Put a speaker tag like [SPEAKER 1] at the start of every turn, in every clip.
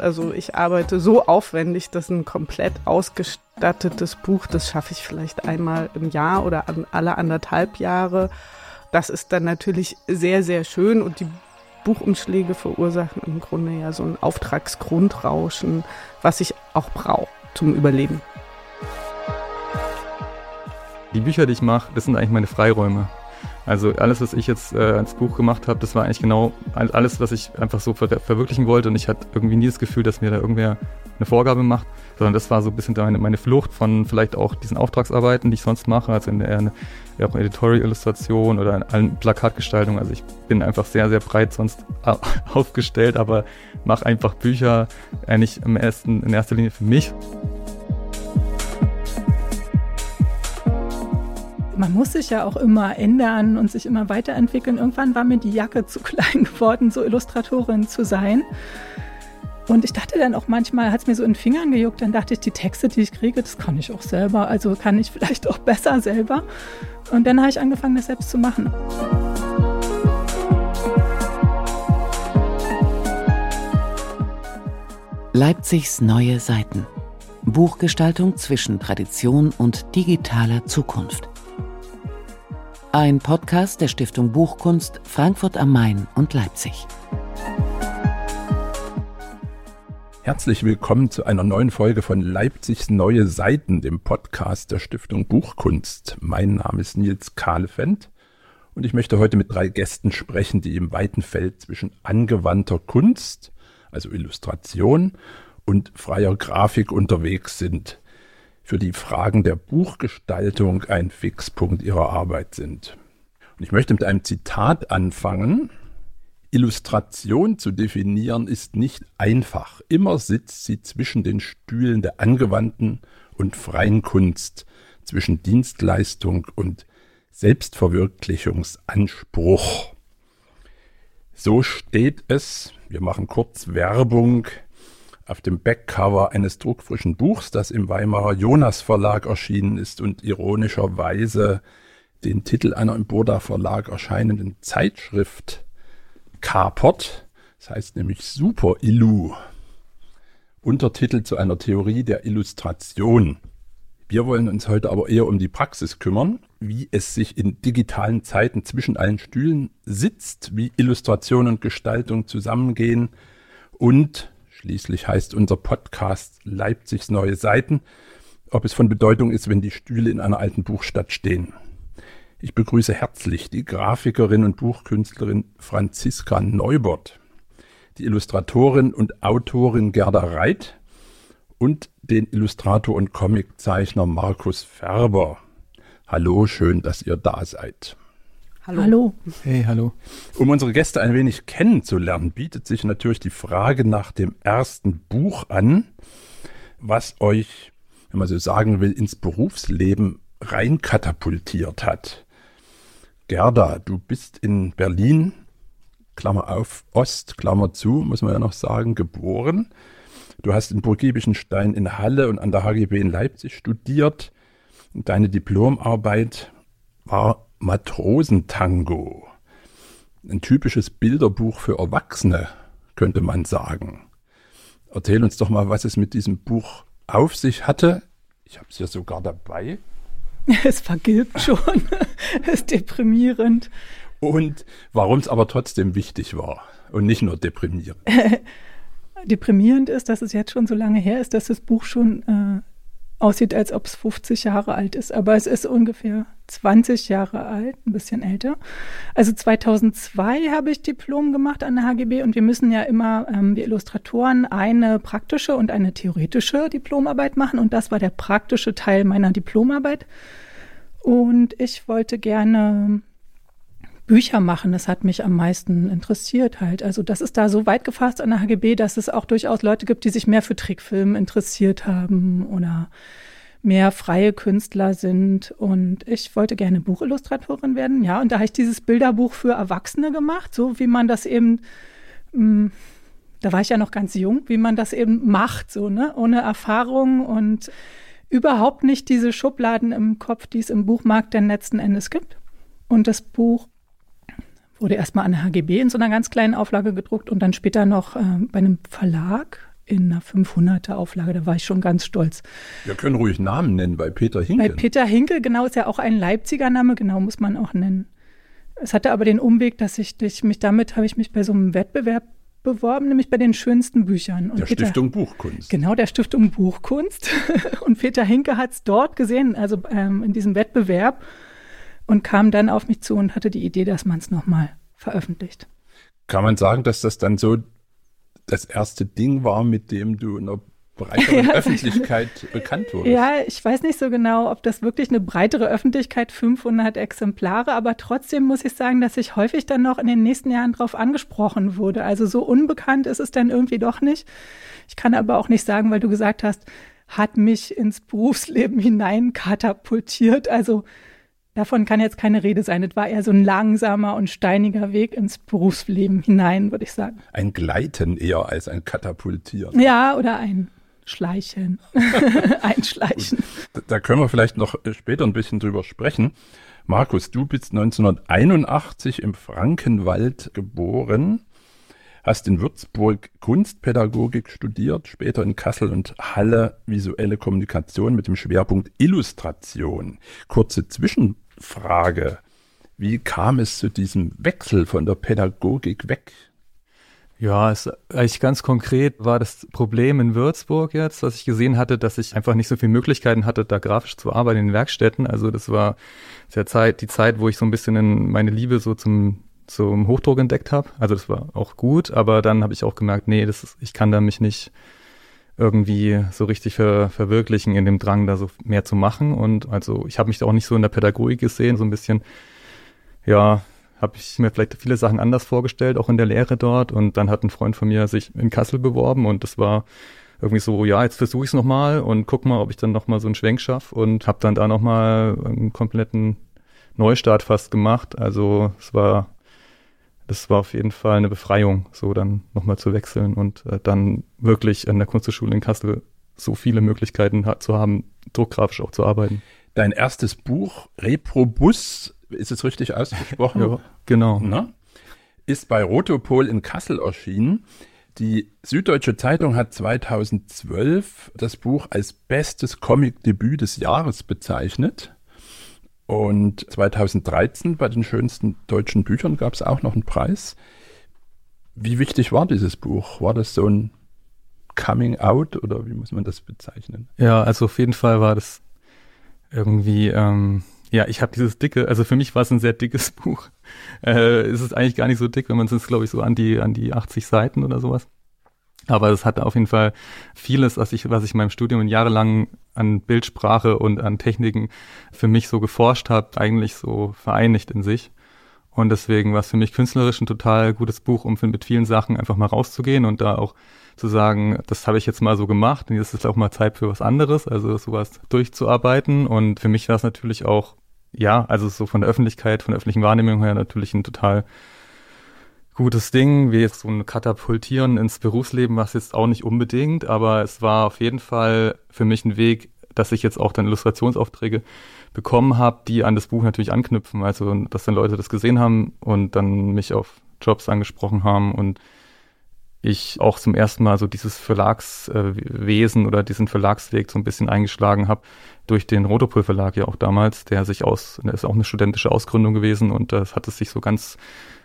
[SPEAKER 1] Also ich arbeite so aufwendig, dass ein komplett ausgestattetes Buch, das schaffe ich vielleicht einmal im Jahr oder alle anderthalb Jahre. Das ist dann natürlich sehr, sehr schön und die Buchumschläge verursachen im Grunde ja so ein Auftragsgrundrauschen, was ich auch brauche zum Überleben.
[SPEAKER 2] Die Bücher, die ich mache, das sind eigentlich meine Freiräume. Also alles, was ich jetzt äh, als Buch gemacht habe, das war eigentlich genau alles, was ich einfach so ver verwirklichen wollte. Und ich hatte irgendwie nie das Gefühl, dass mir da irgendwer eine Vorgabe macht, sondern das war so ein bisschen meine, meine Flucht von vielleicht auch diesen Auftragsarbeiten, die ich sonst mache, also in der auch Editorial-Illustration oder in allen Plakatgestaltungen. Also ich bin einfach sehr, sehr breit sonst aufgestellt, aber mache einfach Bücher eigentlich im ersten, in erster Linie für mich.
[SPEAKER 3] Man muss sich ja auch immer ändern und sich immer weiterentwickeln. Irgendwann war mir die Jacke zu klein geworden, so Illustratorin zu sein. Und ich dachte dann auch manchmal, hat es mir so in den Fingern gejuckt, dann dachte ich, die Texte, die ich kriege, das kann ich auch selber. Also kann ich vielleicht auch besser selber. Und dann habe ich angefangen, das selbst zu machen.
[SPEAKER 4] Leipzigs neue Seiten. Buchgestaltung zwischen Tradition und digitaler Zukunft. Ein Podcast der Stiftung Buchkunst Frankfurt am Main und Leipzig.
[SPEAKER 5] Herzlich willkommen zu einer neuen Folge von Leipzigs Neue Seiten, dem Podcast der Stiftung Buchkunst. Mein Name ist Nils Kahlefeld und ich möchte heute mit drei Gästen sprechen, die im weiten Feld zwischen angewandter Kunst, also Illustration, und freier Grafik unterwegs sind für die Fragen der Buchgestaltung ein Fixpunkt ihrer Arbeit sind. Und ich möchte mit einem Zitat anfangen. Illustration zu definieren ist nicht einfach. Immer sitzt sie zwischen den Stühlen der angewandten und freien Kunst, zwischen Dienstleistung und Selbstverwirklichungsanspruch. So steht es, wir machen kurz Werbung auf dem Backcover eines druckfrischen Buchs, das im Weimarer Jonas Verlag erschienen ist und ironischerweise den Titel einer im Burda Verlag erscheinenden Zeitschrift kapert. Das heißt nämlich Super Illu. Untertitel zu einer Theorie der Illustration. Wir wollen uns heute aber eher um die Praxis kümmern, wie es sich in digitalen Zeiten zwischen allen Stühlen sitzt, wie Illustration und Gestaltung zusammengehen und Schließlich heißt unser Podcast Leipzigs neue Seiten, ob es von Bedeutung ist, wenn die Stühle in einer alten Buchstadt stehen. Ich begrüße herzlich die Grafikerin und Buchkünstlerin Franziska Neubert, die Illustratorin und Autorin Gerda Reit und den Illustrator und Comiczeichner Markus Färber. Hallo, schön, dass ihr da seid.
[SPEAKER 3] Hallo. hallo.
[SPEAKER 2] Hey, hallo.
[SPEAKER 5] Um unsere Gäste ein wenig kennenzulernen, bietet sich natürlich die Frage nach dem ersten Buch an, was euch, wenn man so sagen will, ins Berufsleben rein katapultiert hat. Gerda, du bist in Berlin, Klammer auf, Ost, Klammer zu, muss man ja noch sagen, geboren. Du hast in Burg Stein in Halle und an der HGB in Leipzig studiert. Deine Diplomarbeit war Matrosentango. Ein typisches Bilderbuch für Erwachsene, könnte man sagen. Erzähl uns doch mal, was es mit diesem Buch auf sich hatte. Ich habe es hier sogar dabei.
[SPEAKER 3] Es vergilbt schon. es ist deprimierend.
[SPEAKER 5] Und warum es aber trotzdem wichtig war und nicht nur deprimierend.
[SPEAKER 3] deprimierend ist, dass es jetzt schon so lange her ist, dass das Buch schon äh, aussieht, als ob es 50 Jahre alt ist, aber es ist ungefähr 20 Jahre alt, ein bisschen älter. Also 2002 habe ich Diplom gemacht an der HGB und wir müssen ja immer, ähm, wir Illustratoren, eine praktische und eine theoretische Diplomarbeit machen und das war der praktische Teil meiner Diplomarbeit. Und ich wollte gerne Bücher machen, das hat mich am meisten interessiert halt. Also das ist da so weit gefasst an der HGB, dass es auch durchaus Leute gibt, die sich mehr für Trickfilm interessiert haben oder mehr freie Künstler sind. Und ich wollte gerne Buchillustratorin werden, ja. Und da habe ich dieses Bilderbuch für Erwachsene gemacht, so wie man das eben, mh, hm, da war ich ja noch ganz jung, wie man das eben macht, so, ne, ohne Erfahrung und überhaupt nicht diese Schubladen im Kopf, die es im Buchmarkt dann letzten Endes gibt. Und das Buch wurde erstmal an der HGB in so einer ganz kleinen Auflage gedruckt und dann später noch äh, bei einem Verlag in einer 500er Auflage. Da war ich schon ganz stolz.
[SPEAKER 5] Wir können ruhig Namen nennen bei Peter Hinkel.
[SPEAKER 3] Bei Peter Hinkel, genau, ist ja auch ein Leipziger Name, genau, muss man auch nennen. Es hatte aber den Umweg, dass ich durch mich damit habe ich mich bei so einem Wettbewerb beworben, nämlich bei den schönsten Büchern.
[SPEAKER 5] Und der Peter, Stiftung Buchkunst.
[SPEAKER 3] Genau, der Stiftung Buchkunst. und Peter Hinke hat es dort gesehen, also ähm, in diesem Wettbewerb, und kam dann auf mich zu und hatte die Idee, dass man es nochmal veröffentlicht.
[SPEAKER 5] Kann man sagen, dass das dann so das erste Ding war, mit dem du in der breiteren ja, Öffentlichkeit bekannt wurde.
[SPEAKER 3] Ja, ich weiß nicht so genau, ob das wirklich eine breitere Öffentlichkeit, 500 Exemplare, aber trotzdem muss ich sagen, dass ich häufig dann noch in den nächsten Jahren darauf angesprochen wurde. Also so unbekannt ist es dann irgendwie doch nicht. Ich kann aber auch nicht sagen, weil du gesagt hast, hat mich ins Berufsleben hinein katapultiert. Also Davon kann jetzt keine Rede sein. Es war eher so ein langsamer und steiniger Weg ins Berufsleben hinein, würde ich sagen.
[SPEAKER 5] Ein Gleiten eher als ein Katapultieren.
[SPEAKER 3] Ja, oder ein Schleichen. Einschleichen.
[SPEAKER 5] Da, da können wir vielleicht noch später ein bisschen drüber sprechen. Markus, du bist 1981 im Frankenwald geboren, hast in Würzburg Kunstpädagogik studiert, später in Kassel und Halle visuelle Kommunikation mit dem Schwerpunkt Illustration. Kurze Zwischenfrage. Wie kam es zu diesem Wechsel von der Pädagogik weg
[SPEAKER 2] ja, es, eigentlich ganz konkret war das Problem in Würzburg jetzt, was ich gesehen hatte, dass ich einfach nicht so viele Möglichkeiten hatte, da grafisch zu arbeiten in den Werkstätten. Also das war der Zeit, die Zeit, wo ich so ein bisschen in meine Liebe so zum, zum Hochdruck entdeckt habe. Also das war auch gut, aber dann habe ich auch gemerkt, nee, das ist, ich kann da mich nicht irgendwie so richtig ver, verwirklichen in dem Drang, da so mehr zu machen. Und also ich habe mich da auch nicht so in der Pädagogik gesehen, so ein bisschen, ja, habe ich mir vielleicht viele Sachen anders vorgestellt, auch in der Lehre dort. Und dann hat ein Freund von mir sich in Kassel beworben und das war irgendwie so, ja, jetzt versuche ich es nochmal und guck mal, ob ich dann nochmal so einen Schwenk schaffe und habe dann da nochmal einen kompletten Neustart fast gemacht. Also es war, das war auf jeden Fall eine Befreiung, so dann nochmal zu wechseln und äh, dann wirklich an der Kunsthochschule in Kassel so viele Möglichkeiten hat, zu haben, druckgrafisch auch zu arbeiten.
[SPEAKER 5] Dein erstes Buch, Reprobus, ist es richtig ausgesprochen?
[SPEAKER 2] ja, genau. Na?
[SPEAKER 5] Ist bei Rotopol in Kassel erschienen. Die Süddeutsche Zeitung hat 2012 das Buch als bestes Comic-Debüt des Jahres bezeichnet. Und 2013 bei den schönsten deutschen Büchern gab es auch noch einen Preis. Wie wichtig war dieses Buch? War das so ein Coming Out oder wie muss man das bezeichnen?
[SPEAKER 2] Ja, also auf jeden Fall war das irgendwie ähm, ja, ich habe dieses dicke, also für mich war es ein sehr dickes Buch. Äh, es ist eigentlich gar nicht so dick, wenn man es glaube ich, so an die, an die 80 Seiten oder sowas. Aber es hat auf jeden Fall vieles, was ich, was ich in meinem Studium jahrelang an Bildsprache und an Techniken für mich so geforscht habe, eigentlich so vereinigt in sich. Und deswegen war es für mich künstlerisch ein total gutes Buch, um mit vielen Sachen einfach mal rauszugehen und da auch zu sagen, das habe ich jetzt mal so gemacht und jetzt ist auch mal Zeit für was anderes, also sowas durchzuarbeiten. Und für mich war es natürlich auch ja, also so von der Öffentlichkeit, von der öffentlichen Wahrnehmung her natürlich ein total gutes Ding, wie jetzt so ein Katapultieren ins Berufsleben, was jetzt auch nicht unbedingt, aber es war auf jeden Fall für mich ein Weg, dass ich jetzt auch dann Illustrationsaufträge bekommen habe, die an das Buch natürlich anknüpfen. Also, dass dann Leute das gesehen haben und dann mich auf Jobs angesprochen haben und ich auch zum ersten Mal so dieses Verlagswesen oder diesen Verlagsweg so ein bisschen eingeschlagen habe durch den Rotopol Verlag ja auch damals, der sich aus, der ist auch eine studentische Ausgründung gewesen und das hat es sich so ganz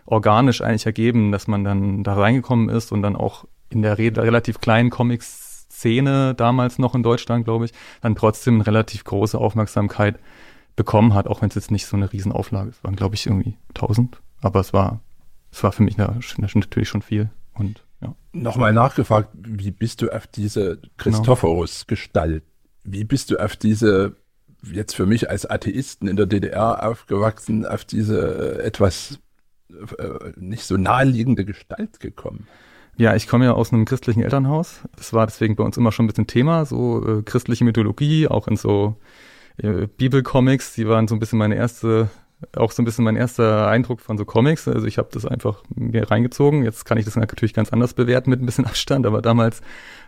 [SPEAKER 2] organisch eigentlich ergeben, dass man dann da reingekommen ist und dann auch in der re relativ kleinen Comic-Szene damals noch in Deutschland, glaube ich, dann trotzdem relativ große Aufmerksamkeit bekommen hat, auch wenn es jetzt nicht so eine Riesenauflage ist. Es waren, glaube ich, irgendwie 1000, aber es war, es war für mich natürlich schon viel und ja.
[SPEAKER 5] Nochmal nachgefragt, wie bist du auf diese Christophorus-Gestalt, wie bist du auf diese, jetzt für mich als Atheisten in der DDR aufgewachsen, auf diese etwas äh, nicht so naheliegende Gestalt gekommen?
[SPEAKER 2] Ja, ich komme ja aus einem christlichen Elternhaus. Das war deswegen bei uns immer schon ein bisschen Thema, so äh, christliche Mythologie, auch in so äh, Bibelcomics. Die waren so ein bisschen meine erste auch so ein bisschen mein erster Eindruck von so Comics. Also ich habe das einfach mir reingezogen. Jetzt kann ich das natürlich ganz anders bewerten mit ein bisschen Abstand, aber damals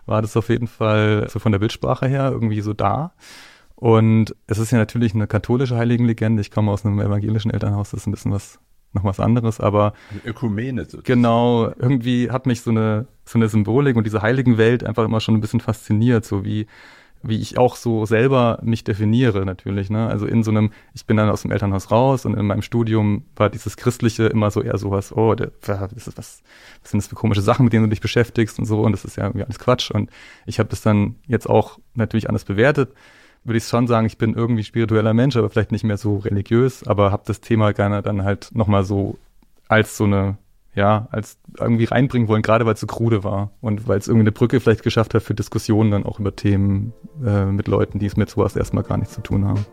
[SPEAKER 2] war das auf jeden Fall so von der Bildsprache her irgendwie so da. Und es ist ja natürlich eine katholische Heiligenlegende. Ich komme aus einem evangelischen Elternhaus, das ist ein bisschen was noch was anderes, aber
[SPEAKER 5] Ökumene sozusagen.
[SPEAKER 2] genau, irgendwie hat mich so eine, so eine Symbolik und diese heiligen Welt einfach immer schon ein bisschen fasziniert, so wie, wie ich auch so selber mich definiere natürlich, ne? Also in so einem, ich bin dann aus dem Elternhaus raus und in meinem Studium war dieses Christliche immer so eher sowas, oh, der, das ist was, was sind das für komische Sachen, mit denen du dich beschäftigst und so und das ist ja irgendwie alles Quatsch und ich habe das dann jetzt auch natürlich anders bewertet würde ich schon sagen, ich bin irgendwie spiritueller Mensch, aber vielleicht nicht mehr so religiös, aber habe das Thema gerne dann halt nochmal so als so eine, ja, als irgendwie reinbringen wollen, gerade weil es so krude war und weil es irgendwie eine Brücke vielleicht geschafft hat für Diskussionen dann auch über Themen äh, mit Leuten, die es mit sowas erstmal gar nichts zu tun haben.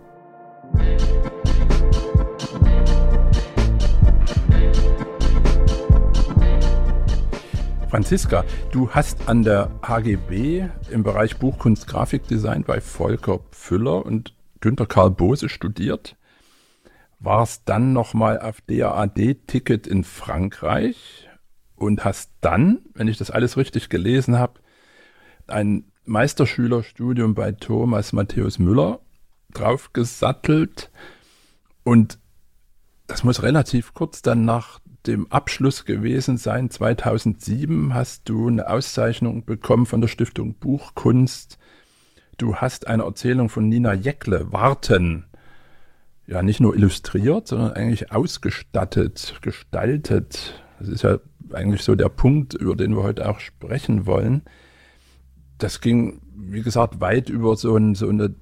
[SPEAKER 5] Franziska, du hast an der HGB im Bereich Buchkunst Grafikdesign bei Volker Pfüller und Günter Karl Bose studiert, warst dann nochmal auf DAAD-Ticket in Frankreich und hast dann, wenn ich das alles richtig gelesen habe, ein Meisterschülerstudium bei Thomas Matthäus Müller draufgesattelt. Und das muss relativ kurz dann nach dem Abschluss gewesen sein. 2007 hast du eine Auszeichnung bekommen von der Stiftung Buchkunst. Du hast eine Erzählung von Nina Jäckle, Warten, ja nicht nur illustriert, sondern eigentlich ausgestattet, gestaltet. Das ist ja eigentlich so der Punkt, über den wir heute auch sprechen wollen. Das ging, wie gesagt, weit über so, ein, so eine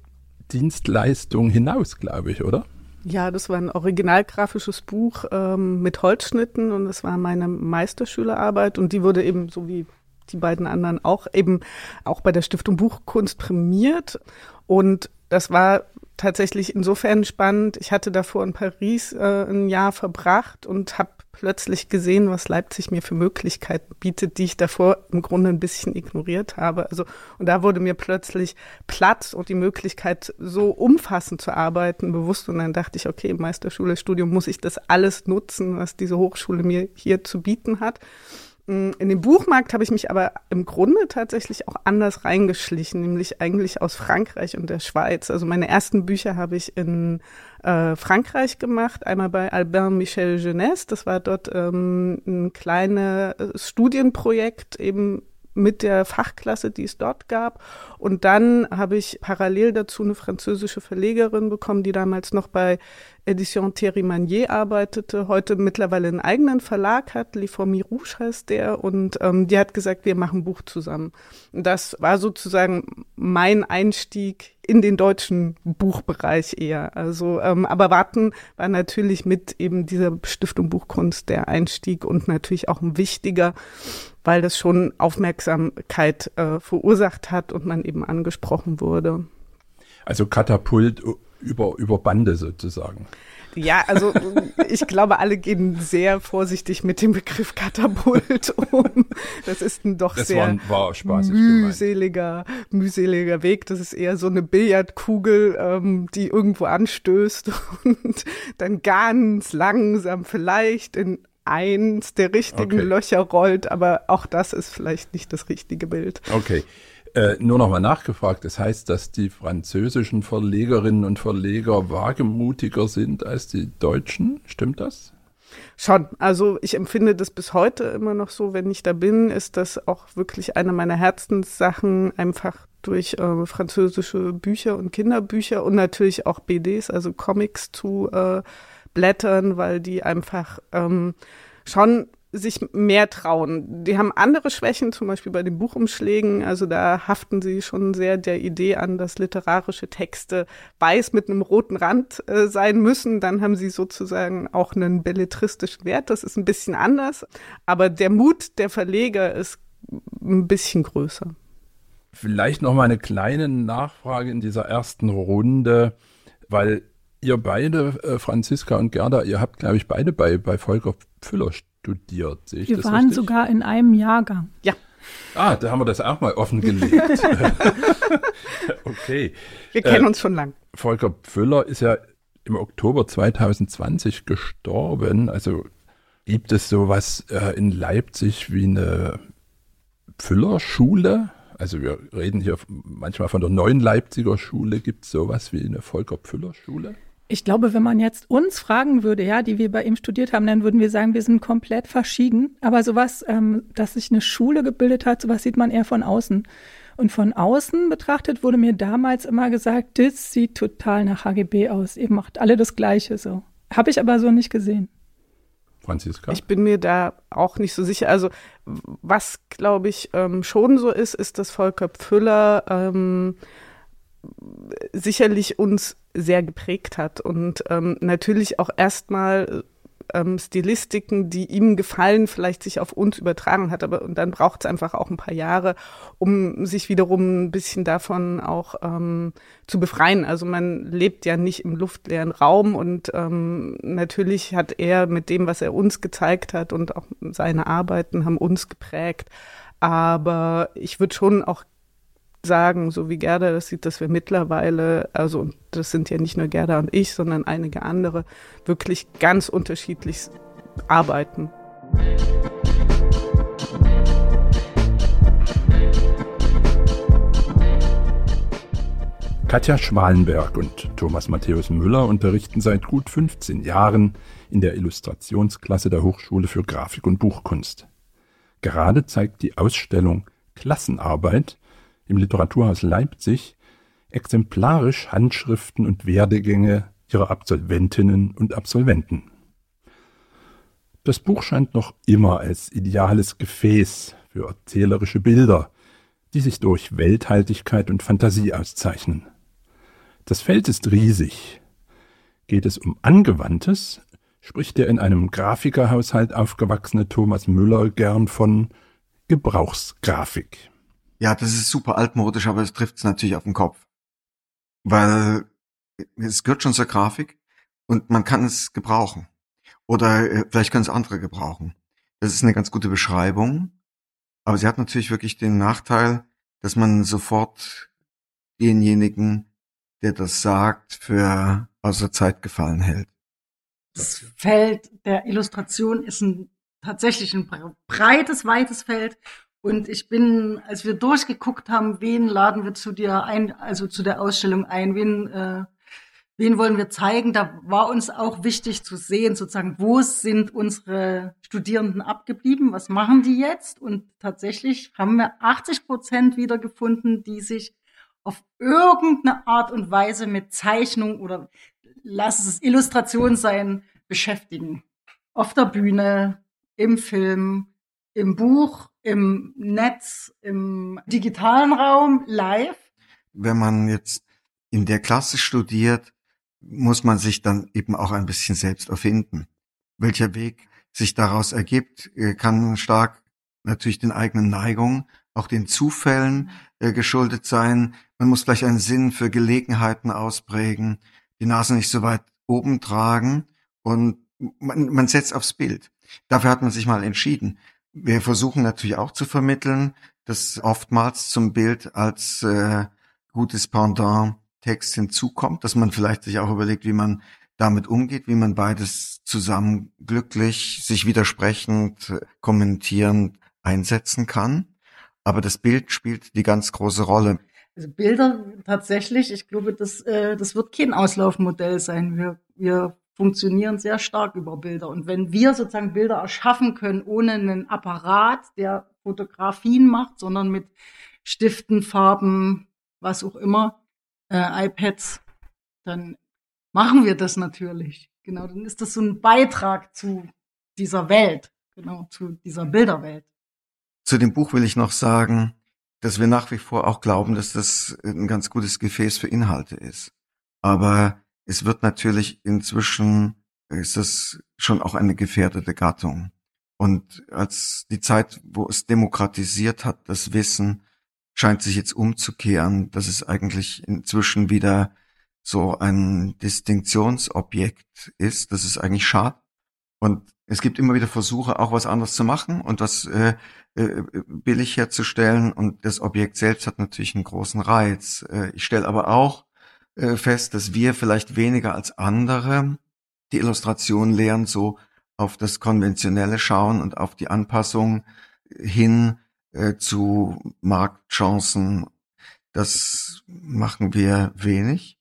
[SPEAKER 5] Dienstleistung hinaus, glaube ich, oder?
[SPEAKER 1] Ja, das war ein originalgrafisches Buch ähm, mit Holzschnitten und das war meine Meisterschülerarbeit und die wurde eben so wie die beiden anderen auch eben auch bei der Stiftung Buchkunst prämiert und das war tatsächlich insofern spannend. Ich hatte davor in Paris äh, ein Jahr verbracht und habe plötzlich gesehen, was Leipzig mir für Möglichkeiten bietet, die ich davor im Grunde ein bisschen ignoriert habe. Also, und da wurde mir plötzlich Platz und die Möglichkeit, so umfassend zu arbeiten, bewusst. Und dann dachte ich, okay, im Meisterschule, Studium muss ich das alles nutzen, was diese Hochschule mir hier zu bieten hat. Mm, in den Buchmarkt habe ich mich aber im Grunde tatsächlich auch anders reingeschlichen, nämlich eigentlich aus Frankreich und der Schweiz. Also meine ersten Bücher habe ich in äh, Frankreich gemacht, einmal bei Albert Michel Jeunesse. Das war dort ähm, ein kleines Studienprojekt eben mit der Fachklasse, die es dort gab. Und dann habe ich parallel dazu eine französische Verlegerin bekommen, die damals noch bei Edition Thierry Magnier arbeitete, heute mittlerweile einen eigenen Verlag hat, Les Rouge heißt der, und ähm, die hat gesagt, wir machen Buch zusammen. Das war sozusagen mein Einstieg in den deutschen Buchbereich eher. Also, ähm, aber Warten war natürlich mit eben dieser Stiftung Buchkunst der Einstieg und natürlich auch ein wichtiger, weil das schon Aufmerksamkeit äh, verursacht hat und man eben angesprochen wurde.
[SPEAKER 5] Also Katapult über, über Bande sozusagen.
[SPEAKER 1] Ja, also ich glaube, alle gehen sehr vorsichtig mit dem Begriff Katapult um. Das ist ein doch
[SPEAKER 5] das
[SPEAKER 1] sehr
[SPEAKER 5] war, war
[SPEAKER 1] mühseliger, mühseliger Weg. Das ist eher so eine Billardkugel, ähm, die irgendwo anstößt und dann ganz langsam vielleicht in eins der richtigen okay. Löcher rollt, aber auch das ist vielleicht nicht das richtige Bild.
[SPEAKER 5] Okay. Äh, nur nochmal nachgefragt, das heißt, dass die französischen Verlegerinnen und Verleger wagemutiger sind als die deutschen, stimmt das?
[SPEAKER 1] Schon, also ich empfinde das bis heute immer noch so, wenn ich da bin, ist das auch wirklich eine meiner Herzenssachen, einfach durch äh, französische Bücher und Kinderbücher und natürlich auch BDs, also Comics zu äh, blättern, weil die einfach ähm, schon sich mehr trauen. Die haben andere Schwächen, zum Beispiel bei den Buchumschlägen. Also da haften sie schon sehr der Idee an, dass literarische Texte weiß mit einem roten Rand äh, sein müssen. Dann haben sie sozusagen auch einen belletristischen Wert. Das ist ein bisschen anders. Aber der Mut der Verleger ist ein bisschen größer.
[SPEAKER 5] Vielleicht noch mal eine kleine Nachfrage in dieser ersten Runde, weil ihr beide, äh, Franziska und Gerda, ihr habt, glaube ich, beide bei, bei Volker Pfüller studiert. Sehe ich
[SPEAKER 3] wir
[SPEAKER 5] das
[SPEAKER 3] waren
[SPEAKER 5] richtig?
[SPEAKER 3] sogar in einem Jahrgang.
[SPEAKER 1] Ja.
[SPEAKER 5] Ah, da haben wir das auch mal offengelegt. okay.
[SPEAKER 1] Wir kennen äh, uns schon lang.
[SPEAKER 5] Volker Pfüller ist ja im Oktober 2020 gestorben. Also gibt es sowas äh, in Leipzig wie eine Pfüller-Schule? Also wir reden hier manchmal von der neuen Leipziger Schule. Gibt es sowas wie eine Volker Pfüller-Schule?
[SPEAKER 3] Ich glaube, wenn man jetzt uns fragen würde, ja, die wir bei ihm studiert haben, dann würden wir sagen, wir sind komplett verschieden. Aber sowas, ähm, dass sich eine Schule gebildet hat, sowas sieht man eher von außen. Und von außen betrachtet wurde mir damals immer gesagt, das sieht total nach HGB aus. Ihr macht alle das Gleiche so. Habe ich aber so nicht gesehen.
[SPEAKER 5] Franziska?
[SPEAKER 1] Ich bin mir da auch nicht so sicher. Also was, glaube ich, ähm, schon so ist, ist, dass Volker Pfüller ähm, sicherlich uns sehr geprägt hat und ähm, natürlich auch erstmal ähm, Stilistiken, die ihm gefallen, vielleicht sich auf uns übertragen hat. Aber und dann braucht es einfach auch ein paar Jahre, um sich wiederum ein bisschen davon auch ähm, zu befreien. Also man lebt ja nicht im luftleeren Raum und ähm, natürlich hat er mit dem, was er uns gezeigt hat und auch seine Arbeiten haben uns geprägt. Aber ich würde schon auch sagen, so wie Gerda das sieht, dass wir mittlerweile, also das sind ja nicht nur Gerda und ich, sondern einige andere, wirklich ganz unterschiedlich arbeiten.
[SPEAKER 5] Katja Schwalenberg und Thomas Matthäus Müller unterrichten seit gut 15 Jahren in der Illustrationsklasse der Hochschule für Grafik und Buchkunst. Gerade zeigt die Ausstellung Klassenarbeit im Literaturhaus Leipzig exemplarisch Handschriften und Werdegänge ihrer Absolventinnen und Absolventen. Das Buch scheint noch immer als ideales Gefäß für erzählerische Bilder, die sich durch Welthaltigkeit und Fantasie auszeichnen. Das Feld ist riesig. Geht es um Angewandtes, spricht der in einem Grafikerhaushalt aufgewachsene Thomas Müller gern von Gebrauchsgrafik.
[SPEAKER 6] Ja, das ist super altmodisch, aber es trifft es natürlich auf den Kopf. Weil es gehört schon zur Grafik und man kann es gebrauchen. Oder äh, vielleicht können es andere gebrauchen. Das ist eine ganz gute Beschreibung. Aber sie hat natürlich wirklich den Nachteil, dass man sofort denjenigen, der das sagt, für außer Zeit gefallen hält.
[SPEAKER 7] Das Feld der Illustration ist ein tatsächlich ein breites, weites Feld und ich bin, als wir durchgeguckt haben, wen laden wir zu dir ein, also zu der Ausstellung ein, wen, äh, wen wollen wir zeigen, da war uns auch wichtig zu sehen, sozusagen, wo sind unsere Studierenden abgeblieben, was machen die jetzt? Und tatsächlich haben wir 80 Prozent wiedergefunden, die sich auf irgendeine Art und Weise mit Zeichnung oder lass es Illustration sein, beschäftigen. Auf der Bühne, im Film, im Buch, im Netz, im digitalen Raum, live.
[SPEAKER 6] Wenn man jetzt in der Klasse studiert, muss man sich dann eben auch ein bisschen selbst erfinden. Welcher Weg sich daraus ergibt, äh, kann stark natürlich den eigenen Neigungen, auch den Zufällen äh, geschuldet sein. Man muss vielleicht einen Sinn für Gelegenheiten ausprägen, die Nase nicht so weit oben tragen und man, man setzt aufs Bild. Dafür hat man sich mal entschieden. Wir versuchen natürlich auch zu vermitteln, dass oftmals zum Bild als äh, gutes Pendant Text hinzukommt, dass man vielleicht sich auch überlegt, wie man damit umgeht, wie man beides zusammen glücklich, sich widersprechend, kommentierend einsetzen kann. Aber das Bild spielt die ganz große Rolle.
[SPEAKER 7] Also Bilder tatsächlich, ich glaube, das, äh, das wird kein Auslaufmodell sein. Wir, wir funktionieren sehr stark über Bilder. Und wenn wir sozusagen Bilder erschaffen können, ohne einen Apparat, der Fotografien macht, sondern mit Stiften, Farben, was auch immer, äh, iPads, dann machen wir das natürlich. Genau, dann ist das so ein Beitrag zu dieser Welt, genau, zu dieser Bilderwelt.
[SPEAKER 6] Zu dem Buch will ich noch sagen, dass wir nach wie vor auch glauben, dass das ein ganz gutes Gefäß für Inhalte ist. Aber es wird natürlich inzwischen, ist das schon auch eine gefährdete Gattung. Und als die Zeit, wo es demokratisiert hat, das Wissen, scheint sich jetzt umzukehren, dass es eigentlich inzwischen wieder so ein Distinktionsobjekt ist. Das ist eigentlich schade. Und es gibt immer wieder Versuche, auch was anderes zu machen und was äh, äh, billig herzustellen. Und das Objekt selbst hat natürlich einen großen Reiz. Äh, ich stelle aber auch äh, fest, dass wir vielleicht weniger als andere die Illustration lehren, so auf das Konventionelle schauen und auf die Anpassung hin äh, zu Marktchancen. Das machen wir wenig,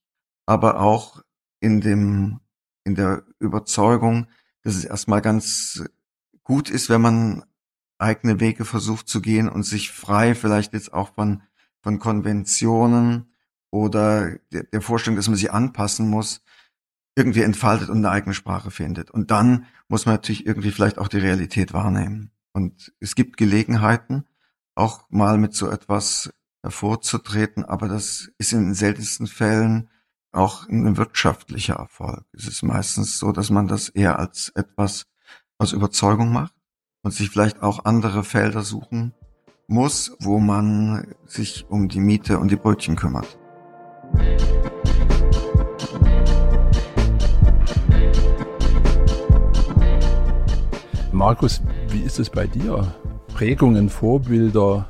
[SPEAKER 6] aber auch in dem, in der Überzeugung, dass es erstmal ganz gut ist, wenn man eigene Wege versucht zu gehen und sich frei vielleicht jetzt auch von, von Konventionen oder der, der Vorstellung, dass man sie anpassen muss, irgendwie entfaltet und eine eigene Sprache findet. Und dann muss man natürlich irgendwie vielleicht auch die Realität wahrnehmen. Und es gibt Gelegenheiten, auch mal mit so etwas hervorzutreten, aber das ist in den seltensten Fällen auch ein wirtschaftlicher Erfolg. Es ist meistens so, dass man das eher als etwas aus Überzeugung macht und sich vielleicht auch andere Felder suchen muss, wo man sich um die Miete und die Brötchen kümmert.
[SPEAKER 5] Markus, wie ist es bei dir? Prägungen, Vorbilder.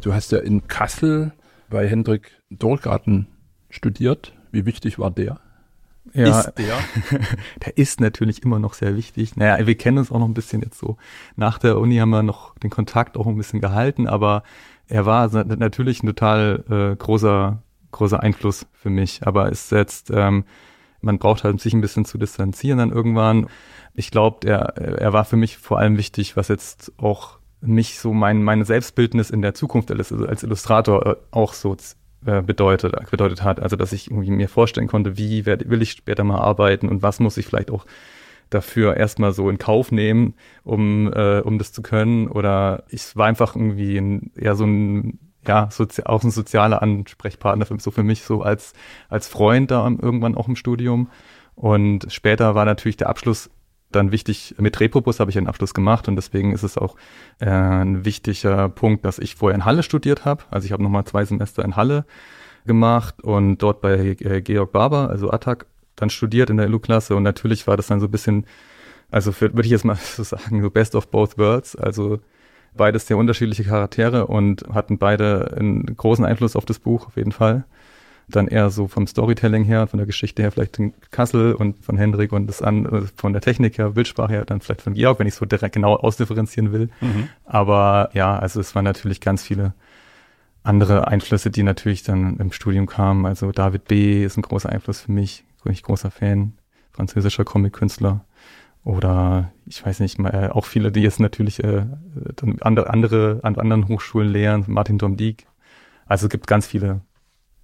[SPEAKER 5] Du hast ja in Kassel bei Hendrik Dorgarten studiert. Wie wichtig war der?
[SPEAKER 2] Ja, ist der? der ist natürlich immer noch sehr wichtig. Naja, wir kennen uns auch noch ein bisschen jetzt so. Nach der Uni haben wir noch den Kontakt auch ein bisschen gehalten, aber er war natürlich ein total äh, großer, großer Einfluss für mich. Aber ist jetzt, ähm, man braucht halt sich ein bisschen zu distanzieren dann irgendwann. Ich glaube, er, er war für mich vor allem wichtig, was jetzt auch mich so mein, meine Selbstbildnis in der Zukunft als, als Illustrator äh, auch so äh, bedeutet, bedeutet hat. Also, dass ich irgendwie mir vorstellen konnte, wie werd, will ich später mal arbeiten und was muss ich vielleicht auch dafür erstmal so in Kauf nehmen, um, äh, um das zu können. Oder ich war einfach irgendwie ein, eher so ein, ja, auch ein sozialer Ansprechpartner, für, so für mich, so als, als Freund da irgendwann auch im Studium. Und später war natürlich der Abschluss dann wichtig, mit Repopus habe ich einen Abschluss gemacht und deswegen ist es auch äh, ein wichtiger Punkt, dass ich vorher in Halle studiert habe. Also ich habe nochmal zwei Semester in Halle gemacht und dort bei äh, Georg Barber, also Attac, dann studiert in der LU-Klasse und natürlich war das dann so ein bisschen, also würde ich jetzt mal so sagen, so best of both worlds, also beides sehr unterschiedliche Charaktere und hatten beide einen großen Einfluss auf das Buch auf jeden Fall dann eher so vom Storytelling her, von der Geschichte her vielleicht in Kassel und von Hendrik und das an, äh, von der Technik her, Bildsprache her, dann vielleicht von Georg, wenn ich so direkt genau ausdifferenzieren will. Mhm. Aber ja, also es waren natürlich ganz viele andere Einflüsse, die natürlich dann im Studium kamen. Also David B. ist ein großer Einfluss für mich, bin ich großer Fan, französischer Comic-Künstler. Oder ich weiß nicht, äh, auch viele, die jetzt natürlich äh, andere, andere an anderen Hochschulen lehren, Martin Domdiek. Also es gibt ganz viele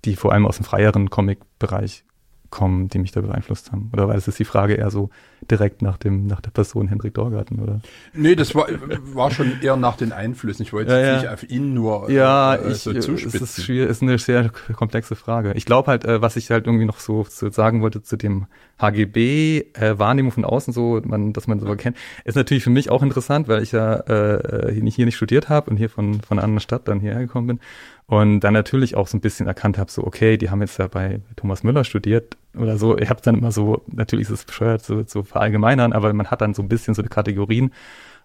[SPEAKER 2] die vor allem aus dem freieren Comic-Bereich kommen, die mich da beeinflusst haben? Oder war das die Frage eher so direkt nach dem, nach der Person Hendrik Dorgarten, oder?
[SPEAKER 5] Nee, das war, war schon eher nach den Einflüssen. Ich wollte ja, ja. nicht auf ihn nur
[SPEAKER 2] ja, äh, ich, so zuspitzen. Es ist, schwierig, ist eine sehr komplexe Frage. Ich glaube halt, äh, was ich halt irgendwie noch so, so sagen wollte zu dem HGB, äh, Wahrnehmung von außen, so, man, dass man so kennt, ist natürlich für mich auch interessant, weil ich ja äh, hier, nicht, hier nicht studiert habe und hier von, von einer anderen Stadt dann hierher gekommen bin und dann natürlich auch so ein bisschen erkannt habe, so, okay, die haben jetzt ja bei Thomas Müller studiert oder so. Ich habe dann immer so, natürlich ist es bescheuert, so, so verallgemeinern, aber man hat dann so ein bisschen so die Kategorien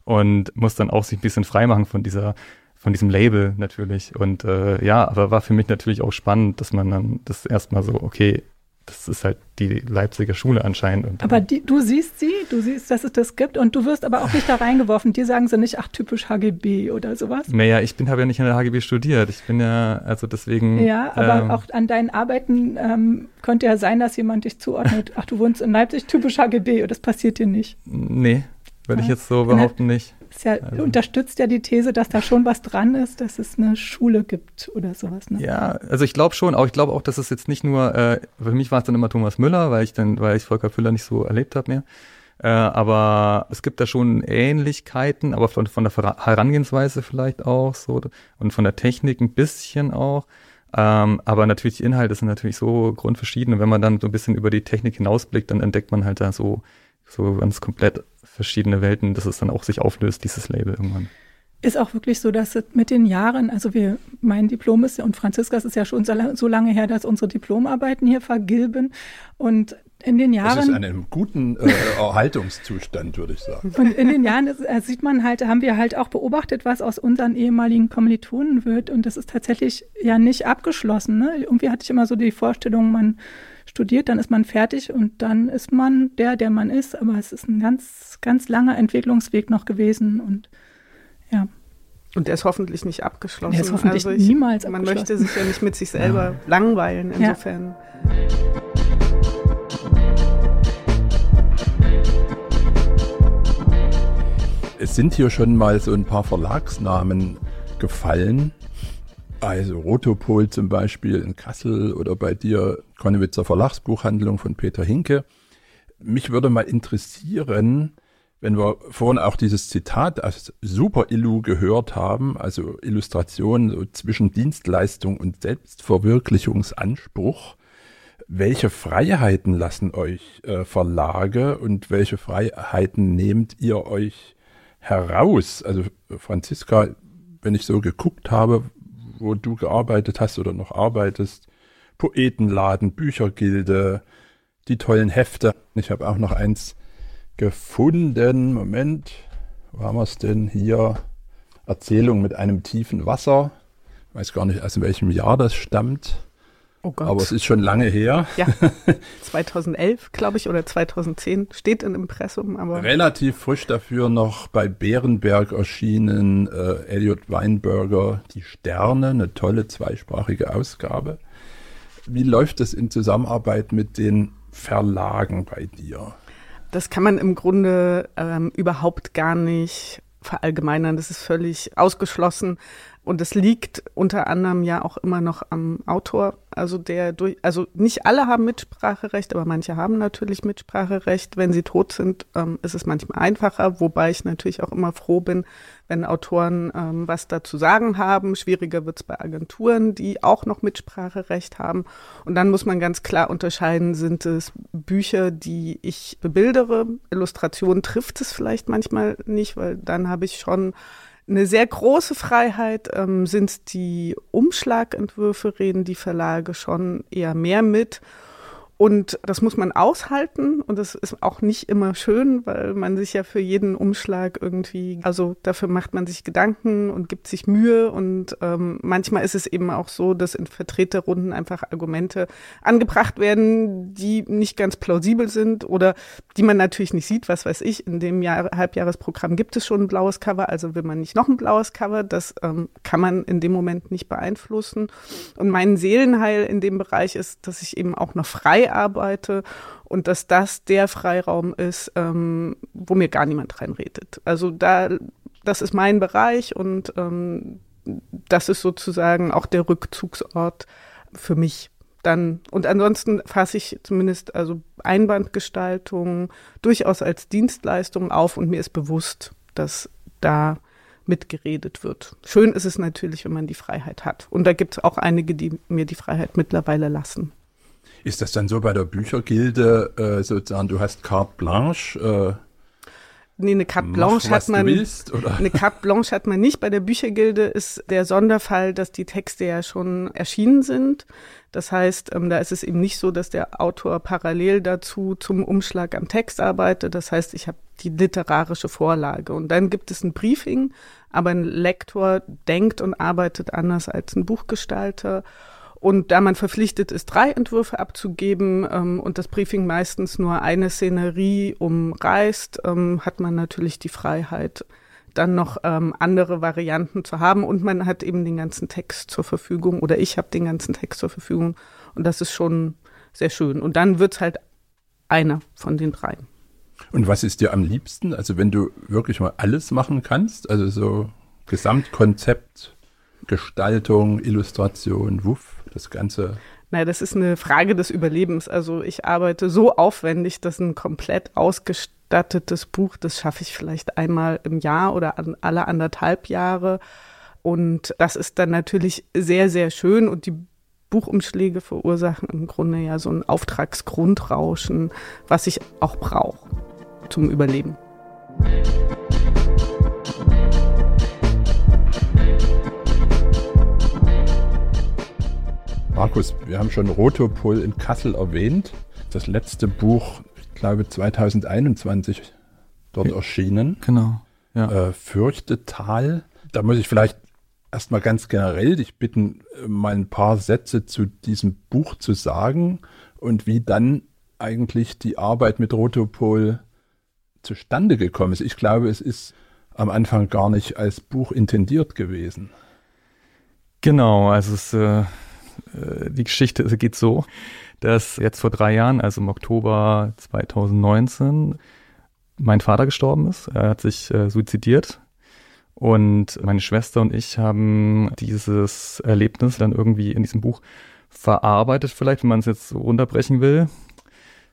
[SPEAKER 2] und muss dann auch sich ein bisschen freimachen von dieser von diesem Label natürlich. Und äh, ja, aber war für mich natürlich auch spannend, dass man dann das erstmal so, okay, das ist halt die Leipziger Schule anscheinend.
[SPEAKER 3] Aber die, du siehst sie, du siehst, dass es das gibt und du wirst aber auch nicht da reingeworfen. Dir sagen sie nicht, ach, typisch HGB oder sowas.
[SPEAKER 2] Naja, ich bin, habe ja nicht in der HGB studiert. Ich bin ja, also deswegen.
[SPEAKER 3] Ja, aber ähm, auch an deinen Arbeiten ähm, könnte ja sein, dass jemand dich zuordnet. Ach, du wohnst in Leipzig, typisch HGB und das passiert dir nicht.
[SPEAKER 2] Nee, würde ja. ich jetzt so behaupten nicht.
[SPEAKER 3] Es ja, also. unterstützt ja die These, dass da schon was dran ist, dass es eine Schule gibt oder sowas. Ne?
[SPEAKER 2] Ja, also ich glaube schon, auch ich glaube auch, dass es jetzt nicht nur, äh, für mich war es dann immer Thomas Müller, weil ich dann, weil ich Volker Füller nicht so erlebt habe mehr. Äh, aber es gibt da schon Ähnlichkeiten, aber von, von der Herangehensweise vielleicht auch so und von der Technik ein bisschen auch. Ähm, aber natürlich die Inhalte sind natürlich so grundverschieden. Und wenn man dann so ein bisschen über die Technik hinausblickt, dann entdeckt man halt da so, so ganz komplett verschiedene Welten, dass es dann auch sich auflöst, dieses Label irgendwann.
[SPEAKER 3] Ist auch wirklich so, dass es mit den Jahren, also wir, mein Diplom ist ja, und Franziskas ist ja schon so lange her, dass unsere Diplomarbeiten hier vergilben. Und in den Jahren. Das
[SPEAKER 5] ist in einem guten äh, Erhaltungszustand, würde ich sagen.
[SPEAKER 3] Und in den Jahren das, äh, sieht man halt, haben wir halt auch beobachtet, was aus unseren ehemaligen Kommilitonen wird. Und das ist tatsächlich ja nicht abgeschlossen. Ne? Irgendwie hatte ich immer so die Vorstellung, man studiert, dann ist man fertig und dann ist man der, der man ist. Aber es ist ein ganz, ganz langer Entwicklungsweg noch gewesen und ja.
[SPEAKER 1] Und der ist hoffentlich nicht abgeschlossen.
[SPEAKER 3] Der ist hoffentlich also ich, niemals
[SPEAKER 1] abgeschlossen. Man möchte sich ja nicht mit sich selber ja. langweilen, insofern. Ja.
[SPEAKER 5] Es sind hier schon mal so ein paar Verlagsnamen gefallen. Also Rotopol zum Beispiel in Kassel oder bei dir Konnewitzer Verlagsbuchhandlung von Peter Hinke. Mich würde mal interessieren, wenn wir vorhin auch dieses Zitat aus Super Illu gehört haben, also Illustration so zwischen Dienstleistung und Selbstverwirklichungsanspruch, welche Freiheiten lassen euch äh, Verlage und welche Freiheiten nehmt ihr euch heraus? Also Franziska, wenn ich so geguckt habe, wo du gearbeitet hast oder noch arbeitest, Poetenladen, Büchergilde, die tollen Hefte. Ich habe auch noch eins gefunden. Moment, wo haben wir es denn hier? Erzählung mit einem tiefen Wasser. Ich weiß gar nicht, aus welchem Jahr das stammt. Oh Gott. Aber es ist schon lange her.
[SPEAKER 1] Ja, 2011, glaube ich, oder 2010 steht in Impressum. Aber
[SPEAKER 5] Relativ frisch dafür noch bei Bärenberg erschienen, äh, Elliot Weinberger, Die Sterne, eine tolle zweisprachige Ausgabe. Wie läuft es in Zusammenarbeit mit den Verlagen bei dir?
[SPEAKER 1] Das kann man im Grunde ähm, überhaupt gar nicht verallgemeinern. Das ist völlig ausgeschlossen. Und es liegt unter anderem ja auch immer noch am Autor, also der durch, also nicht alle haben Mitspracherecht, aber manche haben natürlich Mitspracherecht. Wenn sie tot sind, ähm, ist es manchmal einfacher, wobei ich natürlich auch immer froh bin, wenn Autoren ähm, was dazu sagen haben. Schwieriger wird es bei Agenturen, die auch noch Mitspracherecht haben. Und dann muss man ganz klar unterscheiden, sind es Bücher, die ich bebildere, Illustrationen trifft es vielleicht manchmal nicht, weil dann habe ich schon eine sehr große Freiheit ähm, sind die Umschlagentwürfe, reden die Verlage schon eher mehr mit. Und das muss man aushalten. Und das ist auch nicht immer schön, weil man sich ja für jeden Umschlag irgendwie, also dafür macht man sich Gedanken und gibt sich Mühe. Und ähm, manchmal ist es eben auch so, dass in Vertreterrunden einfach Argumente angebracht werden, die nicht ganz plausibel sind oder die man natürlich nicht sieht, was weiß ich, in dem Jahr, Halbjahresprogramm gibt es schon ein blaues Cover, also will man nicht noch ein blaues Cover, das ähm, kann man in dem Moment nicht beeinflussen. Und mein Seelenheil in dem Bereich ist, dass ich eben auch noch frei arbeite und dass das der Freiraum ist, ähm, wo mir gar niemand reinredet. Also da, das ist mein Bereich und ähm, das ist sozusagen auch der Rückzugsort für mich. Dann, und ansonsten fasse ich zumindest also Einbandgestaltung durchaus als Dienstleistung auf und mir ist bewusst, dass da mitgeredet wird. Schön ist es natürlich, wenn man die Freiheit hat. Und da gibt es auch einige, die mir die Freiheit mittlerweile lassen.
[SPEAKER 5] Ist das dann so bei der Büchergilde äh, sozusagen, du hast carte blanche? Äh,
[SPEAKER 1] nee, eine carte blanche mach, hat man.
[SPEAKER 5] Willst,
[SPEAKER 1] eine carte blanche hat man nicht. Bei der Büchergilde ist der Sonderfall, dass die Texte ja schon erschienen sind. Das heißt, ähm, da ist es eben nicht so, dass der Autor parallel dazu zum Umschlag am Text arbeitet. Das heißt, ich habe die literarische Vorlage. Und dann gibt es ein Briefing, aber ein Lektor denkt und arbeitet anders als ein Buchgestalter. Und da man verpflichtet ist, drei Entwürfe abzugeben ähm, und das Briefing meistens nur eine Szenerie umreißt, ähm, hat man natürlich die Freiheit, dann noch ähm, andere Varianten zu haben. Und man hat eben den ganzen Text zur Verfügung oder ich habe den ganzen Text zur Verfügung. Und das ist schon sehr schön. Und dann wird's halt einer von den drei.
[SPEAKER 5] Und was ist dir am liebsten? Also wenn du wirklich mal alles machen kannst, also so Gesamtkonzept, Gestaltung, Illustration, Wuff, das Ganze?
[SPEAKER 1] Naja, das ist eine Frage des Überlebens. Also ich arbeite so aufwendig, dass ein komplett ausgestattetes Buch, das schaffe ich vielleicht einmal im Jahr oder an alle anderthalb Jahre. Und das ist dann natürlich sehr, sehr schön und die Buchumschläge verursachen im Grunde ja so ein Auftragsgrundrauschen, was ich auch brauche zum Überleben.
[SPEAKER 5] Markus, wir haben schon Rotopol in Kassel erwähnt. Das letzte Buch, ich glaube 2021 dort erschienen.
[SPEAKER 2] Genau.
[SPEAKER 5] Ja. Äh, Fürchtetal. Da muss ich vielleicht erstmal ganz generell dich bitten, äh, mal ein paar Sätze zu diesem Buch zu sagen und wie dann eigentlich die Arbeit mit Rotopol zustande gekommen ist. Ich glaube, es ist am Anfang gar nicht als Buch intendiert gewesen.
[SPEAKER 2] Genau, also es äh, die Geschichte geht so, dass jetzt vor drei Jahren, also im Oktober 2019, mein Vater gestorben ist. Er hat sich äh, suizidiert. Und meine Schwester und ich haben dieses Erlebnis dann irgendwie in diesem Buch verarbeitet, vielleicht, wenn man es jetzt so runterbrechen will.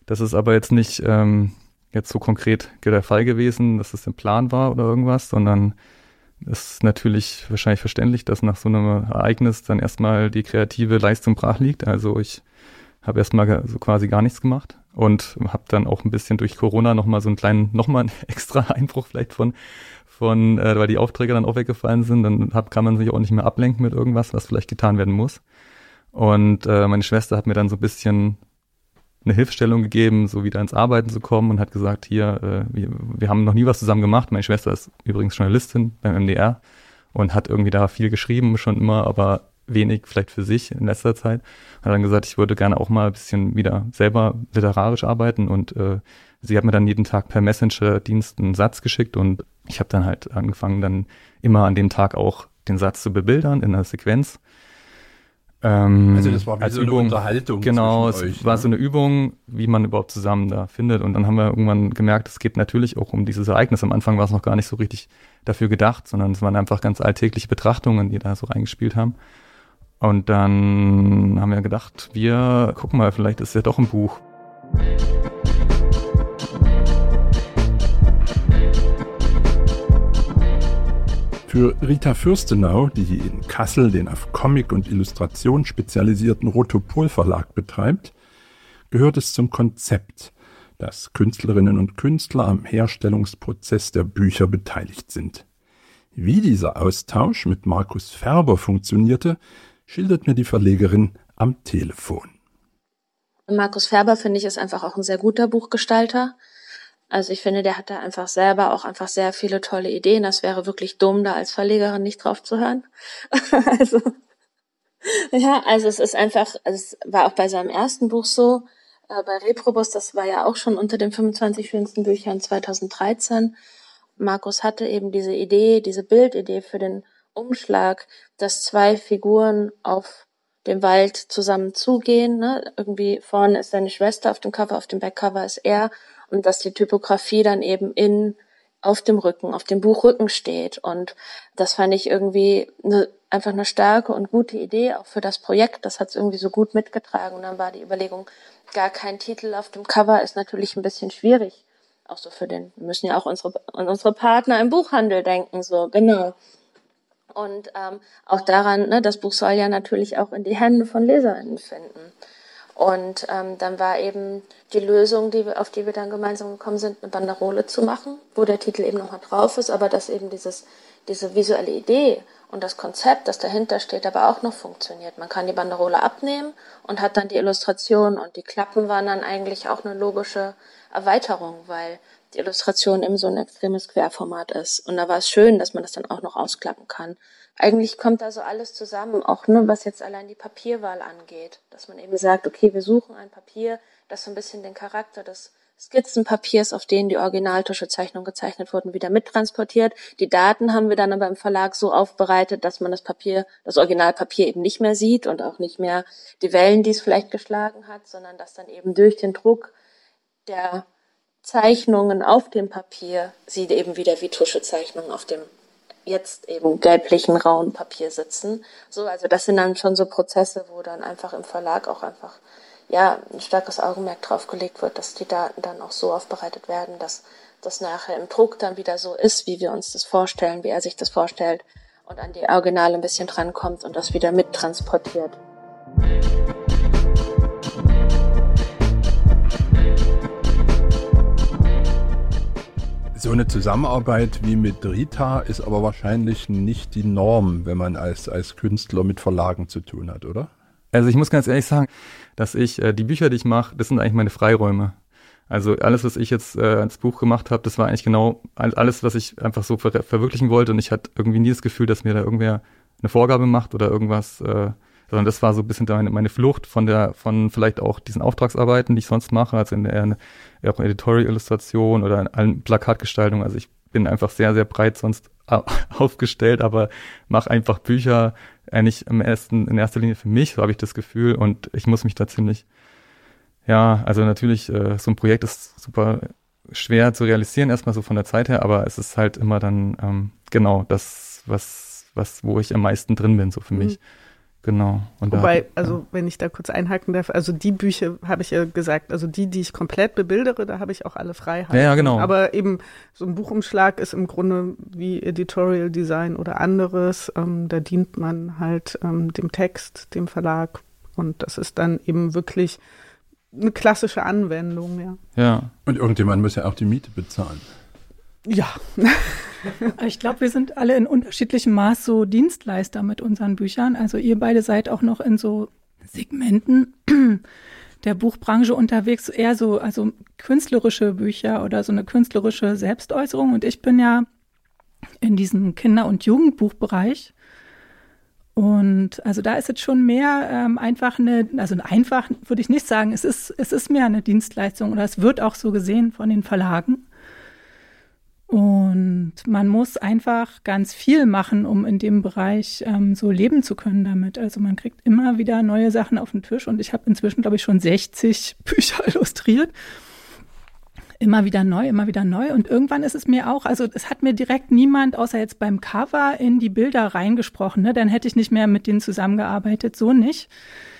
[SPEAKER 2] Das ist aber jetzt nicht ähm, jetzt so konkret der Fall gewesen, dass es ein Plan war oder irgendwas, sondern ist natürlich wahrscheinlich verständlich, dass nach so einem Ereignis dann erstmal die kreative Leistung brach liegt. Also ich habe erstmal so quasi gar nichts gemacht und habe dann auch ein bisschen durch Corona nochmal so einen kleinen, nochmal einen extra Einbruch vielleicht von, von äh, weil die Aufträge dann auch weggefallen sind, dann hab, kann man sich auch nicht mehr ablenken mit irgendwas, was vielleicht getan werden muss. Und äh, meine Schwester hat mir dann so ein bisschen eine Hilfestellung gegeben, so wieder ins Arbeiten zu kommen und hat gesagt, hier, äh, wir, wir haben noch nie was zusammen gemacht. Meine Schwester ist übrigens Journalistin beim MDR und hat irgendwie da viel geschrieben, schon immer, aber wenig vielleicht für sich in letzter Zeit. Hat dann gesagt, ich würde gerne auch mal ein bisschen wieder selber literarisch arbeiten und äh, sie hat mir dann jeden Tag per Messenger-Dienst einen Satz geschickt und ich habe dann halt angefangen, dann immer an dem Tag auch den Satz zu bebildern in einer Sequenz
[SPEAKER 5] ähm, also das war wie so Übung, eine Unterhaltung.
[SPEAKER 2] Genau, es euch, war ne? so eine Übung, wie man überhaupt zusammen da findet. Und dann haben wir irgendwann gemerkt, es geht natürlich auch um dieses Ereignis. Am Anfang war es noch gar nicht so richtig dafür gedacht, sondern es waren einfach ganz alltägliche Betrachtungen, die da so reingespielt haben. Und dann haben wir gedacht, wir gucken mal, vielleicht ist ja doch ein Buch.
[SPEAKER 5] Für Rita Fürstenau, die in Kassel den auf Comic und Illustration spezialisierten Rotopol Verlag betreibt, gehört es zum Konzept, dass Künstlerinnen und Künstler am Herstellungsprozess der Bücher beteiligt sind. Wie dieser Austausch mit Markus Färber funktionierte, schildert mir die Verlegerin am Telefon.
[SPEAKER 8] Markus Färber finde ich ist einfach auch ein sehr guter Buchgestalter. Also ich finde, der hat da einfach selber auch einfach sehr viele tolle Ideen. Das wäre wirklich dumm, da als Verlegerin nicht drauf zu hören. also, ja, also es ist einfach, es war auch bei seinem ersten Buch so, äh, bei Reprobus, das war ja auch schon unter den 25 schönsten Büchern 2013. Markus hatte eben diese Idee, diese Bildidee für den Umschlag, dass zwei Figuren auf dem Wald zusammen zugehen. Ne? Irgendwie vorne ist seine Schwester auf dem Cover, auf dem Backcover ist er und dass die Typografie dann eben in auf dem Rücken, auf dem Buchrücken steht. Und das fand ich irgendwie eine, einfach eine starke und gute Idee, auch für das Projekt. Das hat es irgendwie so gut mitgetragen. Und dann war die Überlegung, gar kein Titel auf dem Cover ist natürlich ein bisschen schwierig. Auch so für den, wir müssen ja auch unsere, an unsere Partner im Buchhandel denken, so, genau. Und ähm, auch daran, ne, das Buch soll ja natürlich auch in die Hände von LeserInnen finden. Und ähm, dann war eben die Lösung, die wir, auf die wir dann gemeinsam gekommen sind, eine Banderole zu machen, wo der Titel eben nochmal drauf ist, aber dass eben dieses, diese visuelle Idee und das Konzept, das dahinter steht, aber auch noch funktioniert. Man kann die Banderole abnehmen und hat dann die Illustration und die Klappen waren dann eigentlich auch eine logische Erweiterung, weil die Illustration eben so ein extremes Querformat ist. Und da war es schön, dass man das dann auch noch ausklappen kann eigentlich kommt da so alles zusammen, auch ne, was jetzt allein die Papierwahl angeht, dass man eben sagt, okay, wir suchen ein Papier, das so ein bisschen den Charakter des Skizzenpapiers, auf denen die Originaltuschezeichnungen gezeichnet wurden, wieder mittransportiert. Die Daten haben wir dann aber im Verlag so aufbereitet, dass man das Papier, das Originalpapier eben nicht mehr sieht und auch nicht mehr die Wellen, die es vielleicht geschlagen hat, sondern dass dann eben durch den Druck der Zeichnungen auf dem Papier sie eben wieder wie Tuschezeichnungen auf dem jetzt eben gelblichen rauen Papier sitzen. So, also das sind dann schon so Prozesse, wo dann einfach im Verlag auch einfach ja ein starkes Augenmerk drauf gelegt wird, dass die Daten dann auch so aufbereitet werden, dass das nachher im Druck dann wieder so ist, wie wir uns das vorstellen, wie er sich das vorstellt und an die Originale ein bisschen drankommt und das wieder mittransportiert.
[SPEAKER 5] So eine Zusammenarbeit wie mit Rita ist aber wahrscheinlich nicht die Norm, wenn man als, als Künstler mit Verlagen zu tun hat, oder?
[SPEAKER 2] Also ich muss ganz ehrlich sagen, dass ich äh, die Bücher, die ich mache, das sind eigentlich meine Freiräume. Also alles, was ich jetzt äh, als Buch gemacht habe, das war eigentlich genau alles, was ich einfach so ver verwirklichen wollte. Und ich hatte irgendwie nie das Gefühl, dass mir da irgendwer eine Vorgabe macht oder irgendwas äh, sondern das war so ein bisschen meine, meine Flucht von der, von vielleicht auch diesen Auftragsarbeiten, die ich sonst mache, also in der auch Editorial-Illustration oder in allen Plakatgestaltungen. Also ich bin einfach sehr, sehr breit sonst aufgestellt, aber mache einfach Bücher eigentlich im ersten, in erster Linie für mich, so habe ich das Gefühl. Und ich muss mich da ziemlich, ja, also natürlich, äh, so ein Projekt ist super schwer zu realisieren, erstmal so von der Zeit her, aber es ist halt immer dann ähm, genau das, was, was, wo ich am meisten drin bin, so für mhm. mich. Genau.
[SPEAKER 1] Und Wobei, da, also wenn ich da kurz einhaken darf, also die Bücher habe ich ja gesagt, also die, die ich komplett bebildere, da habe ich auch alle Freiheit.
[SPEAKER 2] Ja, ja, genau.
[SPEAKER 1] Aber eben so ein Buchumschlag ist im Grunde wie Editorial Design oder anderes. Ähm, da dient man halt ähm, dem Text, dem Verlag und das ist dann eben wirklich eine klassische Anwendung, ja.
[SPEAKER 2] Ja.
[SPEAKER 5] Und irgendjemand muss ja auch die Miete bezahlen.
[SPEAKER 1] Ja.
[SPEAKER 3] ich glaube, wir sind alle in unterschiedlichem Maß so Dienstleister mit unseren Büchern. Also ihr beide seid auch noch in so Segmenten der Buchbranche unterwegs, eher so, also künstlerische Bücher oder so eine künstlerische Selbstäußerung. Und ich bin ja in diesem Kinder- und Jugendbuchbereich. Und also da ist jetzt schon mehr ähm, einfach eine, also einfach würde ich nicht sagen, es ist, es ist mehr eine Dienstleistung oder es wird auch so gesehen von den Verlagen. Und man muss einfach ganz viel machen, um in dem Bereich ähm, so leben zu können damit. Also man kriegt immer wieder neue Sachen auf den Tisch und ich habe inzwischen, glaube ich, schon 60 Bücher illustriert. Immer wieder neu, immer wieder neu. Und irgendwann ist es mir auch, also es hat mir direkt niemand, außer jetzt beim Cover, in die Bilder reingesprochen. Ne? Dann hätte ich nicht mehr mit denen zusammengearbeitet, so nicht.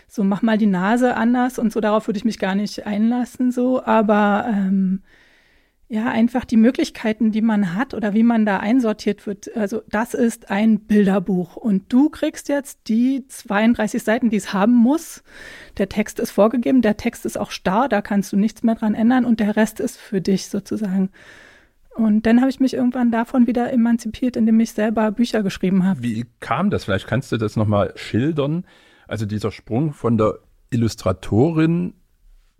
[SPEAKER 3] So, mach mal die Nase anders und so, darauf würde ich mich gar nicht einlassen, so. Aber ähm, ja, einfach die Möglichkeiten, die man hat oder wie man da einsortiert wird. Also das ist ein Bilderbuch und du kriegst jetzt die 32 Seiten, die es haben muss. Der Text ist vorgegeben, der Text ist auch starr, da kannst du nichts mehr dran ändern und der Rest ist für dich sozusagen. Und dann habe ich mich irgendwann davon wieder emanzipiert, indem ich selber Bücher geschrieben habe.
[SPEAKER 5] Wie kam das? Vielleicht kannst du das nochmal schildern. Also dieser Sprung von der Illustratorin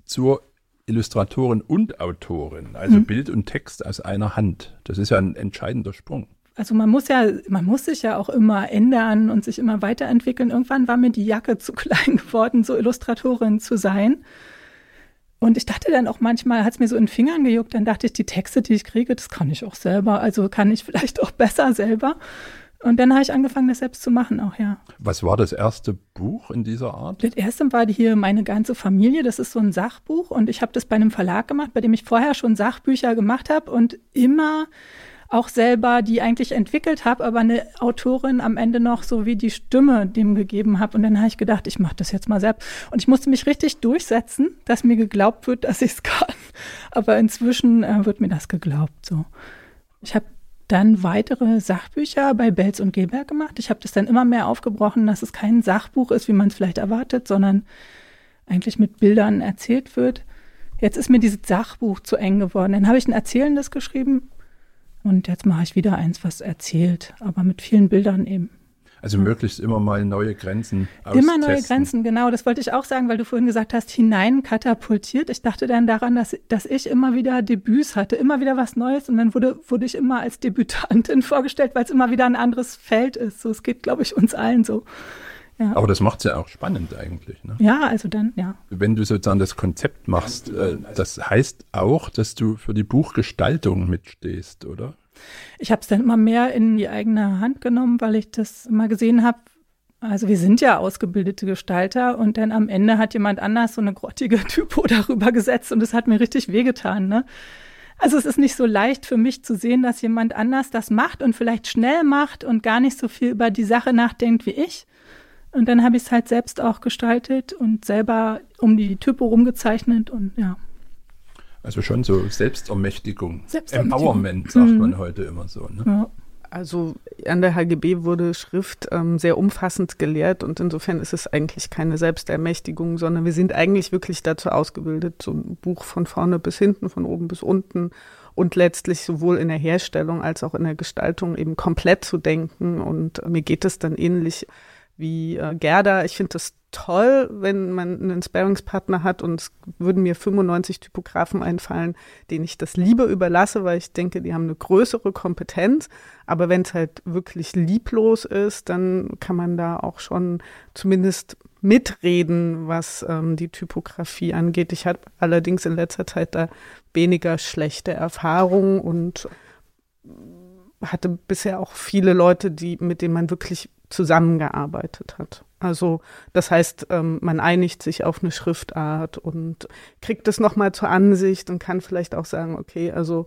[SPEAKER 5] zur Illustratorin und Autorin, also mhm. Bild und Text aus einer Hand. Das ist ja ein entscheidender Sprung.
[SPEAKER 3] Also man muss ja, man muss sich ja auch immer ändern und sich immer weiterentwickeln. Irgendwann war mir die Jacke zu klein geworden, so Illustratorin zu sein. Und ich dachte dann auch manchmal, hat es mir so in den Fingern gejuckt, dann dachte ich, die Texte, die ich kriege, das kann ich auch selber. Also kann ich vielleicht auch besser selber. Und dann habe ich angefangen, das selbst zu machen auch, ja.
[SPEAKER 5] Was war das erste Buch in dieser Art?
[SPEAKER 3] Das erste war hier Meine ganze Familie. Das ist so ein Sachbuch und ich habe das bei einem Verlag gemacht, bei dem ich vorher schon Sachbücher gemacht habe und immer auch selber die eigentlich entwickelt habe, aber eine Autorin am Ende noch so wie die Stimme dem gegeben habe. Und dann habe ich gedacht, ich mache das jetzt mal selbst. Und ich musste mich richtig durchsetzen, dass mir geglaubt wird, dass ich es kann. Aber inzwischen äh, wird mir das geglaubt. So, ich habe dann weitere Sachbücher bei Belz und Gelberg gemacht. Ich habe das dann immer mehr aufgebrochen, dass es kein Sachbuch ist, wie man es vielleicht erwartet, sondern eigentlich mit Bildern erzählt wird. Jetzt ist mir dieses Sachbuch zu eng geworden. Dann habe ich ein Erzählendes geschrieben und jetzt mache ich wieder eins, was erzählt, aber mit vielen Bildern eben.
[SPEAKER 5] Also möglichst immer mal neue Grenzen
[SPEAKER 3] austesten. Immer neue Grenzen, genau. Das wollte ich auch sagen, weil du vorhin gesagt hast, hinein katapultiert. Ich dachte dann daran, dass, dass ich immer wieder Debüts hatte, immer wieder was Neues und dann wurde, wurde ich immer als Debütantin vorgestellt, weil es immer wieder ein anderes Feld ist. So, es geht, glaube ich, uns allen so.
[SPEAKER 5] Ja. Aber das macht es ja auch spannend eigentlich. Ne?
[SPEAKER 3] Ja, also dann, ja.
[SPEAKER 5] Wenn du sozusagen das Konzept machst, äh, das heißt auch, dass du für die Buchgestaltung mitstehst, oder?
[SPEAKER 3] Ich habe es dann immer mehr in die eigene Hand genommen, weil ich das immer gesehen habe. Also wir sind ja ausgebildete Gestalter und dann am Ende hat jemand anders so eine grottige Typo darüber gesetzt und es hat mir richtig wehgetan. Ne? Also es ist nicht so leicht für mich zu sehen, dass jemand anders das macht und vielleicht schnell macht und gar nicht so viel über die Sache nachdenkt wie ich. Und dann habe ich es halt selbst auch gestaltet und selber um die Typo rumgezeichnet und ja.
[SPEAKER 5] Also schon so Selbstermächtigung. Selbstermächtigung. Empowerment, sagt mhm. man heute immer so. Ne? Ja.
[SPEAKER 1] Also an der HGB wurde Schrift ähm, sehr umfassend gelehrt und insofern ist es eigentlich keine Selbstermächtigung, sondern wir sind eigentlich wirklich dazu ausgebildet, so ein Buch von vorne bis hinten, von oben bis unten und letztlich sowohl in der Herstellung als auch in der Gestaltung eben komplett zu denken. Und mir geht es dann ähnlich wie äh, Gerda. Ich finde das toll, wenn man einen Sparringspartner hat und es würden mir 95 Typografen einfallen, denen ich das lieber überlasse, weil ich denke, die haben eine größere Kompetenz. Aber wenn es halt wirklich lieblos ist, dann kann man da auch schon zumindest mitreden, was ähm, die Typografie angeht. Ich habe allerdings in letzter Zeit da weniger schlechte Erfahrungen und hatte bisher auch viele Leute, die, mit denen man wirklich zusammengearbeitet hat. Also das heißt, ähm, man einigt sich auf eine Schriftart und kriegt es nochmal zur Ansicht und kann vielleicht auch sagen, okay, also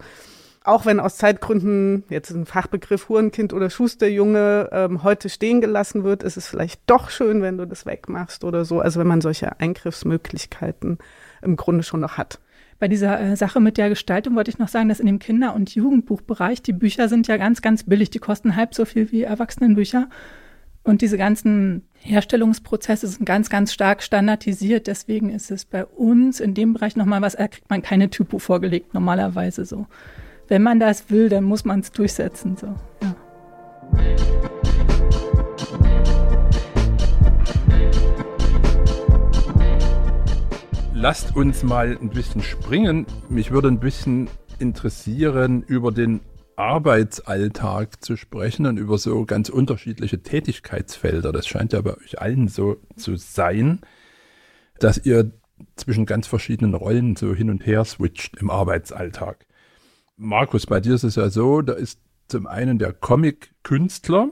[SPEAKER 1] auch wenn aus Zeitgründen jetzt ein Fachbegriff Hurenkind oder Schusterjunge ähm, heute stehen gelassen wird, ist es vielleicht doch schön, wenn du das wegmachst oder so. Also wenn man solche Eingriffsmöglichkeiten im Grunde schon noch hat.
[SPEAKER 3] Bei dieser äh, Sache mit der Gestaltung wollte ich noch sagen, dass in dem Kinder- und Jugendbuchbereich die Bücher sind ja ganz, ganz billig. Die kosten halb so viel wie Erwachsenenbücher. Und diese ganzen Herstellungsprozesse sind ganz, ganz stark standardisiert. Deswegen ist es bei uns in dem Bereich nochmal was, da kriegt man keine Typo vorgelegt, normalerweise so. Wenn man das will, dann muss man es durchsetzen, so, ja.
[SPEAKER 5] Lasst uns mal ein bisschen springen. Mich würde ein bisschen interessieren, über den Arbeitsalltag zu sprechen und über so ganz unterschiedliche Tätigkeitsfelder. Das scheint ja bei euch allen so zu sein, dass ihr zwischen ganz verschiedenen Rollen so hin und her switcht im Arbeitsalltag. Markus, bei dir ist es ja so, da ist zum einen der Comic-Künstler,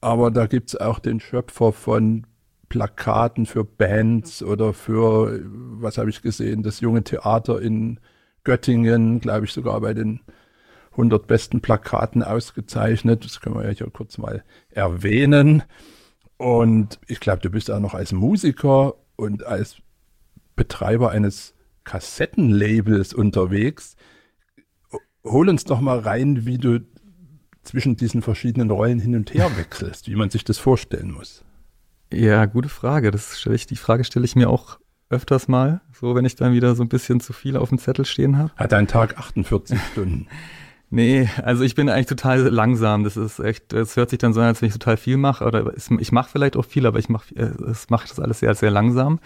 [SPEAKER 5] aber da gibt es auch den Schöpfer von Plakaten für Bands oder für, was habe ich gesehen, das junge Theater in Göttingen, glaube ich sogar bei den 100 besten Plakaten ausgezeichnet. Das können wir ja hier kurz mal erwähnen. Und ich glaube, du bist auch noch als Musiker und als Betreiber eines Kassettenlabels unterwegs. Hol uns doch mal rein, wie du zwischen diesen verschiedenen Rollen hin und her wechselst, wie man sich das vorstellen muss.
[SPEAKER 2] Ja, gute Frage. Das stelle ich, die Frage stelle ich mir auch öfters mal, so wenn ich dann wieder so ein bisschen zu viel auf dem Zettel stehen habe.
[SPEAKER 5] Hat ein Tag 48 Stunden?
[SPEAKER 2] Nee, also ich bin eigentlich total langsam. Das ist echt, es hört sich dann so an, als wenn ich total viel mache. Oder ich mache vielleicht auch viel, aber ich mache es mache das alles sehr, sehr langsam.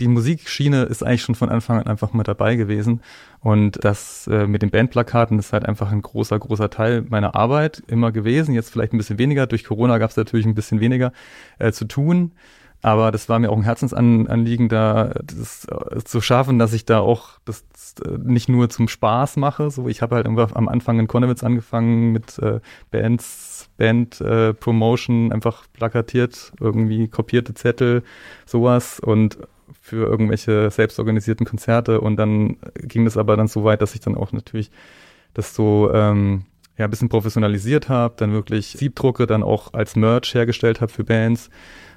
[SPEAKER 2] Die Musikschiene ist eigentlich schon von Anfang an einfach mal dabei gewesen. Und das äh, mit den Bandplakaten ist halt einfach ein großer, großer Teil meiner Arbeit immer gewesen. Jetzt vielleicht ein bisschen weniger. Durch Corona gab es natürlich ein bisschen weniger äh, zu tun. Aber das war mir auch ein Herzensanliegen, da das äh, zu schaffen, dass ich da auch das äh, nicht nur zum Spaß mache. So, ich habe halt am Anfang in Konnewitz angefangen mit äh, Bands, Band äh, Promotion, einfach plakatiert, irgendwie kopierte Zettel, sowas und für irgendwelche selbstorganisierten Konzerte. Und dann ging das aber dann so weit, dass ich dann auch natürlich das so ähm, ja, ein bisschen professionalisiert habe, dann wirklich Siebdrucke dann auch als Merch hergestellt habe für Bands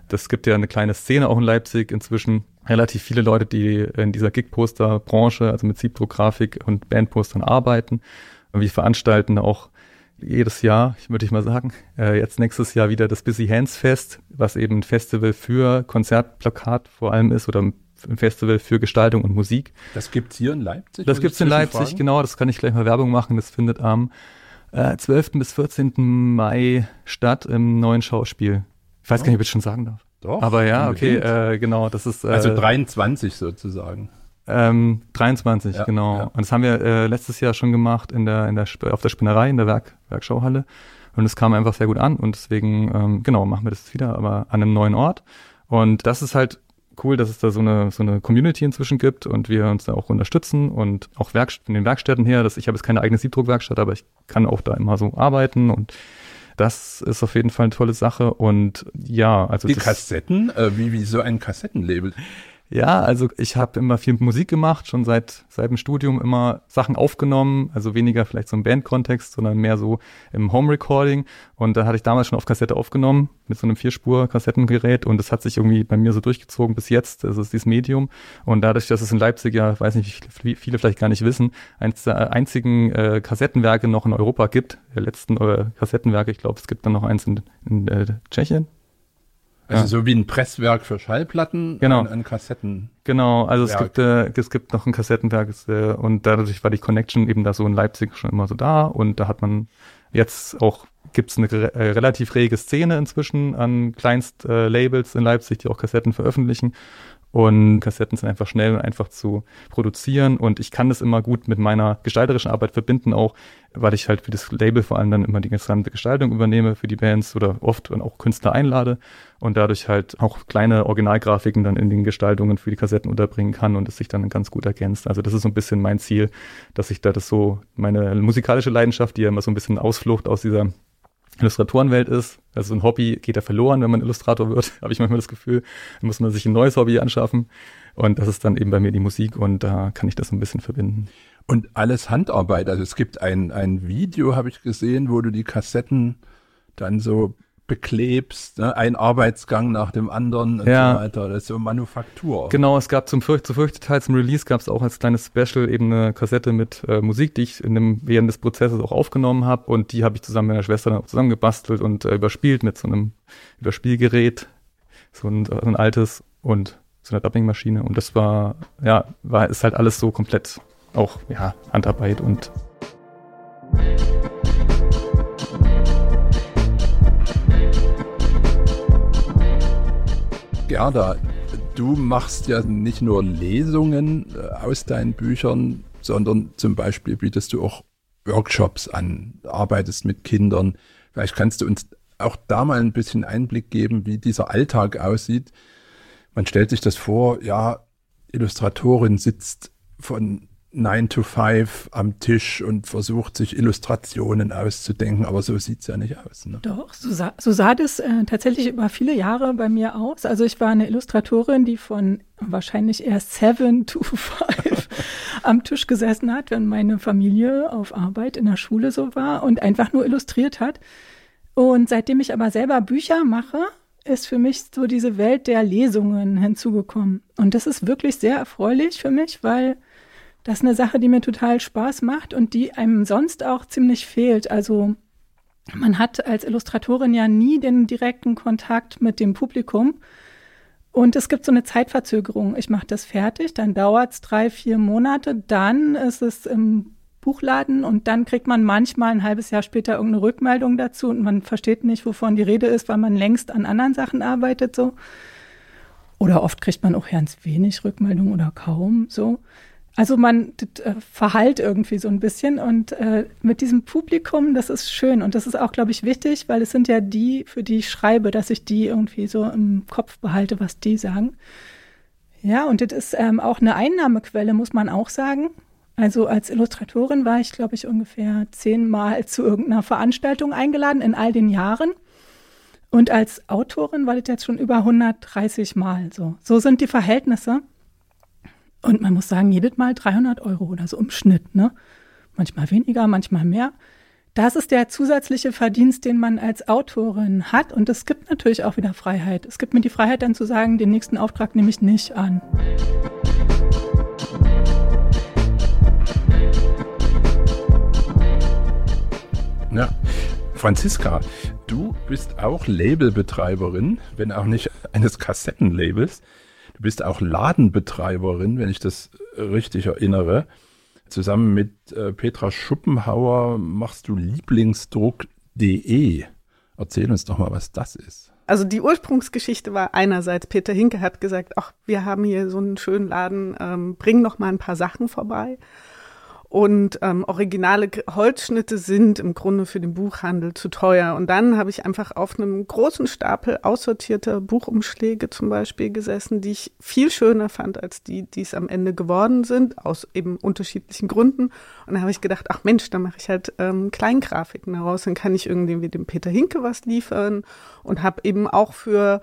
[SPEAKER 2] das gibt ja eine kleine Szene auch in Leipzig inzwischen. Relativ viele Leute, die in dieser Gig-Poster-Branche, also mit Siebdruckgrafik und Bandpostern arbeiten. Und wir veranstalten auch jedes Jahr, ich würde ich mal sagen, äh, jetzt nächstes Jahr wieder das Busy Hands Fest, was eben ein Festival für Konzertplakat vor allem ist oder ein Festival für Gestaltung und Musik.
[SPEAKER 5] Das gibt's hier in Leipzig?
[SPEAKER 2] Das gibt's in Leipzig, fragen? genau. Das kann ich gleich mal Werbung machen. Das findet am äh, 12. bis 14. Mai statt im neuen Schauspiel. Ich weiß gar nicht, ob ich es schon sagen darf.
[SPEAKER 5] Doch.
[SPEAKER 2] Aber ja, okay, äh, genau, das ist. Äh,
[SPEAKER 5] also 23 sozusagen.
[SPEAKER 2] Ähm, 23, ja, genau. Ja. Und das haben wir äh, letztes Jahr schon gemacht in der, in der auf der Spinnerei, in der Werk, Werkschauhalle. Und es kam einfach sehr gut an und deswegen, ähm, genau, machen wir das wieder, aber an einem neuen Ort. Und das ist halt cool, dass es da so eine, so eine Community inzwischen gibt und wir uns da auch unterstützen und auch Werk, von den Werkstätten her, dass ich habe jetzt keine eigene Siebdruckwerkstatt, aber ich kann auch da immer so arbeiten und das ist auf jeden Fall eine tolle Sache und ja, also.
[SPEAKER 5] Die Kassetten, äh, wie, wie so ein Kassettenlabel.
[SPEAKER 2] Ja, also ich habe immer viel Musik gemacht, schon seit seit dem Studium immer Sachen aufgenommen, also weniger vielleicht so im Bandkontext, sondern mehr so im Home Recording. Und da hatte ich damals schon auf Kassette aufgenommen mit so einem Vierspur-Kassettengerät und das hat sich irgendwie bei mir so durchgezogen bis jetzt. Das ist dieses Medium. Und dadurch, dass es in Leipzig ja, weiß nicht, wie viele vielleicht gar nicht wissen, eines der einzigen äh, Kassettenwerke noch in Europa gibt, der letzten äh, Kassettenwerke, ich glaube, es gibt dann noch eins in, in äh, Tschechien,
[SPEAKER 5] also ja. so wie ein Presswerk für Schallplatten
[SPEAKER 2] genau.
[SPEAKER 5] an, an Kassetten.
[SPEAKER 2] Genau, also es gibt, äh, es gibt noch ein Kassettenwerk äh, und dadurch war die Connection eben da so in Leipzig schon immer so da und da hat man jetzt auch gibt es eine äh, relativ rege Szene inzwischen an Kleinst-Labels äh, in Leipzig, die auch Kassetten veröffentlichen. Und Kassetten sind einfach schnell und einfach zu produzieren. Und ich kann das immer gut mit meiner gestalterischen Arbeit verbinden, auch weil ich halt für das Label vor allem dann immer die gesamte Gestaltung übernehme für die Bands oder oft und auch Künstler einlade und dadurch halt auch kleine Originalgrafiken dann in den Gestaltungen für die Kassetten unterbringen kann und es sich dann ganz gut ergänzt. Also das ist so ein bisschen mein Ziel, dass ich da das so, meine musikalische Leidenschaft, die ja immer so ein bisschen Ausflucht aus dieser Illustratorenwelt ist, Also ein Hobby geht ja verloren, wenn man Illustrator wird, habe ich manchmal das Gefühl. Dann muss man sich ein neues Hobby anschaffen. Und das ist dann eben bei mir die Musik und da kann ich das so ein bisschen verbinden.
[SPEAKER 5] Und alles Handarbeit. Also es gibt ein, ein Video, habe ich gesehen, wo du die Kassetten dann so beklebst, ne? ein Arbeitsgang nach dem anderen und
[SPEAKER 2] Ja.
[SPEAKER 5] so weiter. Das ist so Manufaktur.
[SPEAKER 2] Genau, es gab zum Fürcht, zu Fürchteteil zum Release gab es auch als kleines Special eben eine Kassette mit äh, Musik, die ich in dem, während des Prozesses auch aufgenommen habe und die habe ich zusammen mit meiner Schwester dann auch zusammengebastelt und äh, überspielt mit so einem Überspielgerät, so ein, so ein altes und so einer Dubbingmaschine und das war, ja, war, ist halt alles so komplett auch, ja, Handarbeit und
[SPEAKER 5] Gerda, du machst ja nicht nur Lesungen äh, aus deinen Büchern, sondern zum Beispiel bietest du auch Workshops an, arbeitest mit Kindern. Vielleicht kannst du uns auch da mal ein bisschen Einblick geben, wie dieser Alltag aussieht. Man stellt sich das vor, ja, Illustratorin sitzt von 9 to 5 am Tisch und versucht sich Illustrationen auszudenken, aber so sieht's ja nicht aus. Ne?
[SPEAKER 3] Doch, so sah, so sah das äh, tatsächlich über viele Jahre bei mir aus. Also ich war eine Illustratorin, die von wahrscheinlich erst seven to five am Tisch gesessen hat, wenn meine Familie auf Arbeit in der Schule so war und einfach nur illustriert hat. Und seitdem ich aber selber Bücher mache, ist für mich so diese Welt der Lesungen hinzugekommen. Und das ist wirklich sehr erfreulich für mich, weil das ist eine Sache, die mir total Spaß macht und die einem sonst auch ziemlich fehlt. Also man hat als Illustratorin ja nie den direkten Kontakt mit dem Publikum. Und es gibt so eine Zeitverzögerung. Ich mache das fertig, dann dauert es drei, vier Monate, dann ist es im Buchladen und dann kriegt man manchmal ein halbes Jahr später irgendeine Rückmeldung dazu und man versteht nicht, wovon die Rede ist, weil man längst an anderen Sachen arbeitet so. Oder oft kriegt man auch ganz wenig Rückmeldung oder kaum so. Also man äh, verhallt irgendwie so ein bisschen und äh, mit diesem Publikum, das ist schön und das ist auch, glaube ich, wichtig, weil es sind ja die, für die ich schreibe, dass ich die irgendwie so im Kopf behalte, was die sagen. Ja, und das ist ähm, auch eine Einnahmequelle, muss man auch sagen. Also als Illustratorin war ich, glaube ich, ungefähr zehnmal zu irgendeiner Veranstaltung eingeladen in all den Jahren. Und als Autorin war das jetzt schon über 130 Mal so. So sind die Verhältnisse. Und man muss sagen, jedes Mal 300 Euro oder so im Schnitt, ne? Manchmal weniger, manchmal mehr. Das ist der zusätzliche Verdienst, den man als Autorin hat. Und es gibt natürlich auch wieder Freiheit. Es gibt mir die Freiheit dann zu sagen, den nächsten Auftrag nehme ich nicht an.
[SPEAKER 5] Ja. Franziska, du bist auch Labelbetreiberin, wenn auch nicht eines Kassettenlabels. Du bist auch Ladenbetreiberin, wenn ich das richtig erinnere. Zusammen mit äh, Petra Schuppenhauer machst du Lieblingsdruck.de. Erzähl uns doch mal, was das ist.
[SPEAKER 1] Also die Ursprungsgeschichte war einerseits, Peter Hinke hat gesagt, ach, wir haben hier so einen schönen Laden, ähm, bring noch mal ein paar Sachen vorbei. Und ähm, originale Holzschnitte sind im Grunde für den Buchhandel zu teuer. Und dann habe ich einfach auf einem großen Stapel aussortierter Buchumschläge zum Beispiel gesessen, die ich viel schöner fand als die, die es am Ende geworden sind, aus eben unterschiedlichen Gründen. Und da habe ich gedacht, ach Mensch, da mache ich halt ähm, Kleingrafiken daraus. Dann kann ich irgendwie wie dem Peter Hinke was liefern und habe eben auch für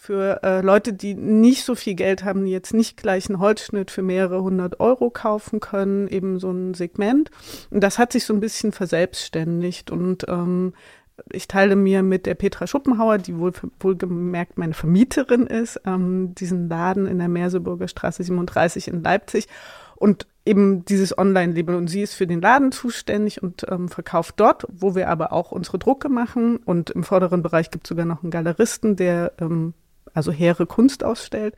[SPEAKER 1] für äh, Leute, die nicht so viel Geld haben, die jetzt nicht gleich einen Holzschnitt für mehrere hundert Euro kaufen können, eben so ein Segment. Und das hat sich so ein bisschen verselbstständigt und ähm, ich teile mir mit der Petra Schuppenhauer, die wohl, wohlgemerkt meine Vermieterin ist, ähm, diesen Laden in der Merseburger Straße 37 in Leipzig und eben dieses Online-Label. Und sie ist für den Laden zuständig und ähm, verkauft dort, wo wir aber auch unsere Drucke machen. Und im vorderen Bereich gibt es sogar noch einen Galeristen, der ähm, also hehre Kunst ausstellt.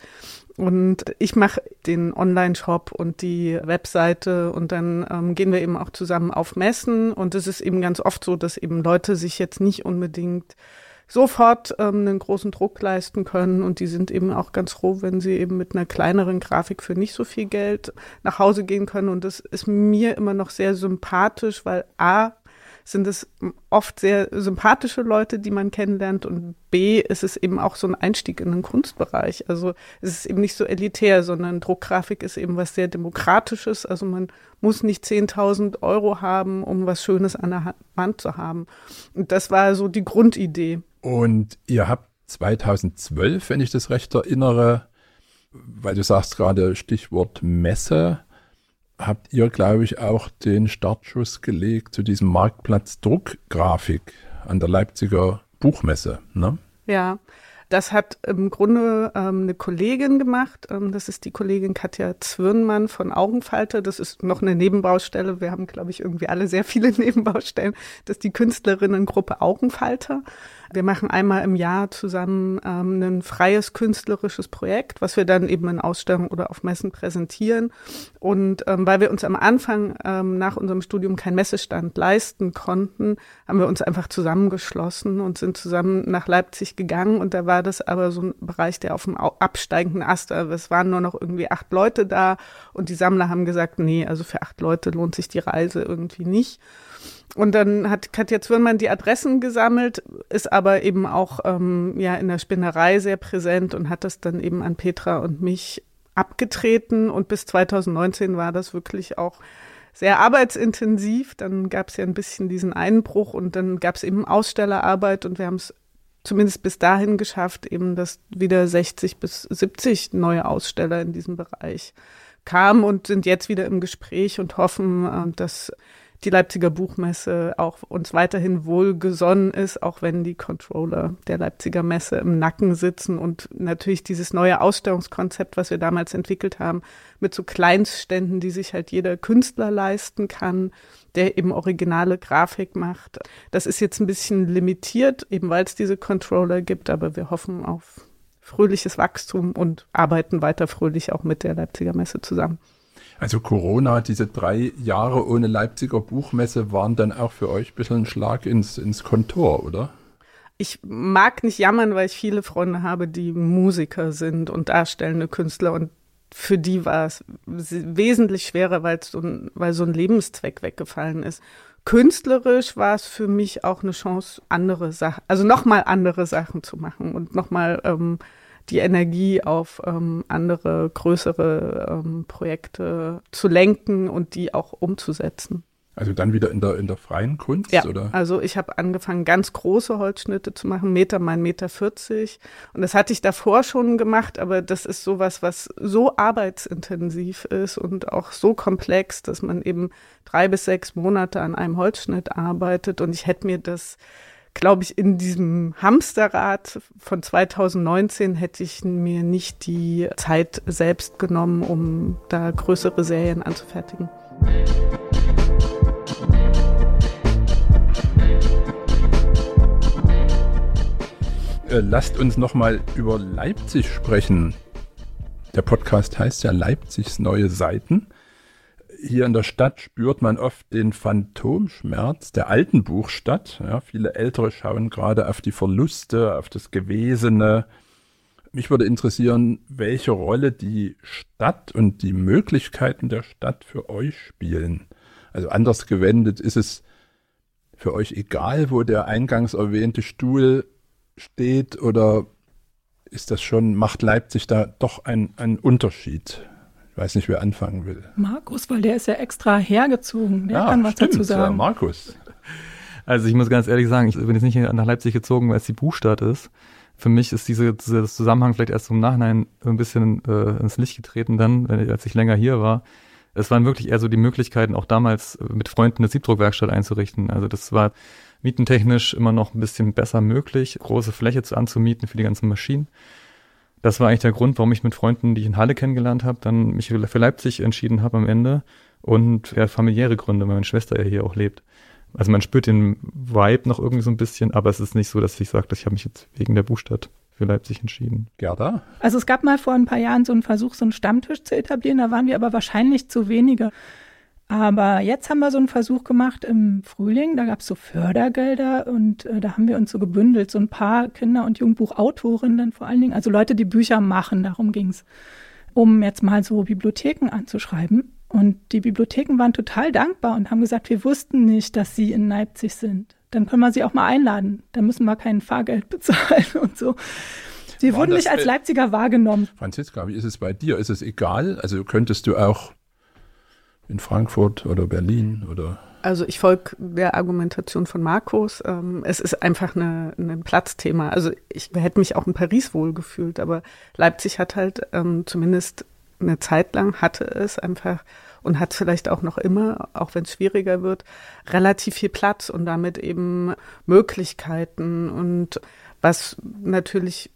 [SPEAKER 1] Und ich mache den Online-Shop und die Webseite und dann ähm, gehen wir eben auch zusammen auf Messen. Und es ist eben ganz oft so, dass eben Leute sich jetzt nicht unbedingt sofort ähm, einen großen Druck leisten können und die sind eben auch ganz froh, wenn sie eben mit einer kleineren Grafik für nicht so viel Geld nach Hause gehen können und das ist mir immer noch sehr sympathisch, weil a sind es oft sehr sympathische Leute, die man kennenlernt und B ist es eben auch so ein Einstieg in den Kunstbereich. Also es ist eben nicht so elitär, sondern Druckgrafik ist eben was sehr Demokratisches. Also man muss nicht 10.000 Euro haben, um was Schönes an der Wand zu haben. Und das war so die Grundidee.
[SPEAKER 5] Und ihr habt 2012, wenn ich das recht erinnere, weil du sagst gerade Stichwort Messe, habt ihr, glaube ich, auch den Startschuss gelegt zu diesem Marktplatz Druckgrafik an der Leipziger Buchmesse, ne?
[SPEAKER 1] Ja, das hat im Grunde ähm, eine Kollegin gemacht. Ähm, das ist die Kollegin Katja Zwirnmann von Augenfalter. Das ist noch eine Nebenbaustelle. Wir haben, glaube ich, irgendwie alle sehr viele Nebenbaustellen. Das ist die Künstlerinnengruppe Augenfalter. Wir machen einmal im Jahr zusammen ähm, ein freies künstlerisches Projekt, was wir dann eben in Ausstellungen oder auf Messen präsentieren. Und ähm, weil wir uns am Anfang ähm, nach unserem Studium keinen Messestand leisten konnten, haben wir uns einfach zusammengeschlossen und sind zusammen nach Leipzig gegangen. Und da war das aber so ein Bereich, der auf dem absteigenden Ast, es waren nur noch irgendwie acht Leute da und die Sammler haben gesagt, nee, also für acht Leute lohnt sich die Reise irgendwie nicht. Und dann hat Katja Zwirnmann die Adressen gesammelt, ist aber eben auch ähm, ja in der Spinnerei sehr präsent und hat das dann eben an Petra und mich abgetreten. Und bis 2019 war das wirklich auch sehr arbeitsintensiv. Dann gab es ja ein bisschen diesen Einbruch und dann gab es eben Ausstellerarbeit und wir haben es zumindest bis dahin geschafft, eben dass wieder 60 bis 70 neue Aussteller in diesem Bereich kamen und sind jetzt wieder im Gespräch und hoffen, äh, dass die Leipziger Buchmesse auch uns weiterhin wohlgesonnen ist, auch wenn die Controller der Leipziger Messe im Nacken sitzen und natürlich dieses neue Ausstellungskonzept, was wir damals entwickelt haben, mit so Kleinstständen, die sich halt jeder Künstler leisten kann, der eben originale Grafik macht. Das ist jetzt ein bisschen limitiert, eben weil es diese Controller gibt, aber wir hoffen auf fröhliches Wachstum und arbeiten weiter fröhlich auch mit der Leipziger Messe zusammen.
[SPEAKER 5] Also Corona, diese drei Jahre ohne Leipziger Buchmesse waren dann auch für euch ein bisschen ein Schlag ins, ins Kontor, oder?
[SPEAKER 1] Ich mag nicht jammern, weil ich viele Freunde habe, die Musiker sind und darstellende Künstler und für die war es wesentlich schwerer, weil so ein, weil so ein Lebenszweck weggefallen ist. Künstlerisch war es für mich auch eine Chance, andere Sachen, also nochmal andere Sachen zu machen und nochmal ähm, die Energie auf ähm, andere, größere ähm, Projekte zu lenken und die auch umzusetzen.
[SPEAKER 5] Also dann wieder in der, in der freien Kunst,
[SPEAKER 1] ja,
[SPEAKER 5] oder?
[SPEAKER 1] Also ich habe angefangen, ganz große Holzschnitte zu machen, Meter mal Meter 40. Und das hatte ich davor schon gemacht, aber das ist sowas, was so arbeitsintensiv ist und auch so komplex, dass man eben drei bis sechs Monate an einem Holzschnitt arbeitet. Und ich hätte mir das glaube ich, in diesem Hamsterrad von 2019 hätte ich mir nicht die Zeit selbst genommen, um da größere Serien anzufertigen.
[SPEAKER 5] Äh, lasst uns noch mal über Leipzig sprechen. Der Podcast heißt ja Leipzigs neue Seiten hier in der Stadt spürt man oft den Phantomschmerz der alten Buchstadt. Ja, viele Ältere schauen gerade auf die Verluste, auf das Gewesene. Mich würde interessieren, welche Rolle die Stadt und die Möglichkeiten der Stadt für euch spielen. Also anders gewendet, ist es für euch egal, wo der eingangs erwähnte Stuhl steht oder ist das schon, macht Leipzig da doch einen Unterschied? Ich weiß nicht, wer anfangen will.
[SPEAKER 3] Markus, weil der ist ja extra hergezogen. Der ja, kann was stimmt, dazu sagen. Ja,
[SPEAKER 5] Markus.
[SPEAKER 2] Also ich muss ganz ehrlich sagen, ich bin jetzt nicht nach Leipzig gezogen, weil es die Buchstadt ist. Für mich ist diese, dieser Zusammenhang vielleicht erst im Nachhinein ein bisschen äh, ins Licht getreten dann, als ich länger hier war. Es waren wirklich eher so die Möglichkeiten, auch damals mit Freunden eine Siebdruckwerkstatt einzurichten. Also das war mietentechnisch immer noch ein bisschen besser möglich, große Fläche zu anzumieten für die ganzen Maschinen das war eigentlich der Grund, warum ich mit Freunden, die ich in Halle kennengelernt habe, dann mich für Leipzig entschieden habe am Ende. Und ja, familiäre Gründe, weil meine Schwester ja hier auch lebt. Also man spürt den Vibe noch irgendwie so ein bisschen, aber es ist nicht so, dass ich sage, ich habe mich jetzt wegen der Buchstadt für Leipzig entschieden.
[SPEAKER 5] Gerda?
[SPEAKER 3] Also es gab mal vor ein paar Jahren so einen Versuch, so einen Stammtisch zu etablieren, da waren wir aber wahrscheinlich zu wenige. Aber jetzt haben wir so einen Versuch gemacht im Frühling. Da gab es so Fördergelder und äh, da haben wir uns so gebündelt, so ein paar Kinder- und Jugendbuchautorinnen vor allen Dingen, also Leute, die Bücher machen, darum ging es, um jetzt mal so Bibliotheken anzuschreiben. Und die Bibliotheken waren total dankbar und haben gesagt, wir wussten nicht, dass sie in Leipzig sind. Dann können wir sie auch mal einladen. Dann müssen wir kein Fahrgeld bezahlen und so. Sie wurden nicht als Leipziger wahrgenommen.
[SPEAKER 5] Franziska, wie ist es bei dir? Ist es egal? Also könntest du auch in Frankfurt oder Berlin oder
[SPEAKER 1] Also ich folge der Argumentation von Markus. Ähm, es ist einfach eine, ein Platzthema. Also ich hätte mich auch in Paris wohlgefühlt, aber Leipzig hat halt ähm, zumindest eine Zeit lang hatte es einfach und hat vielleicht auch noch immer, auch wenn es schwieriger wird, relativ viel Platz und damit eben Möglichkeiten und was natürlich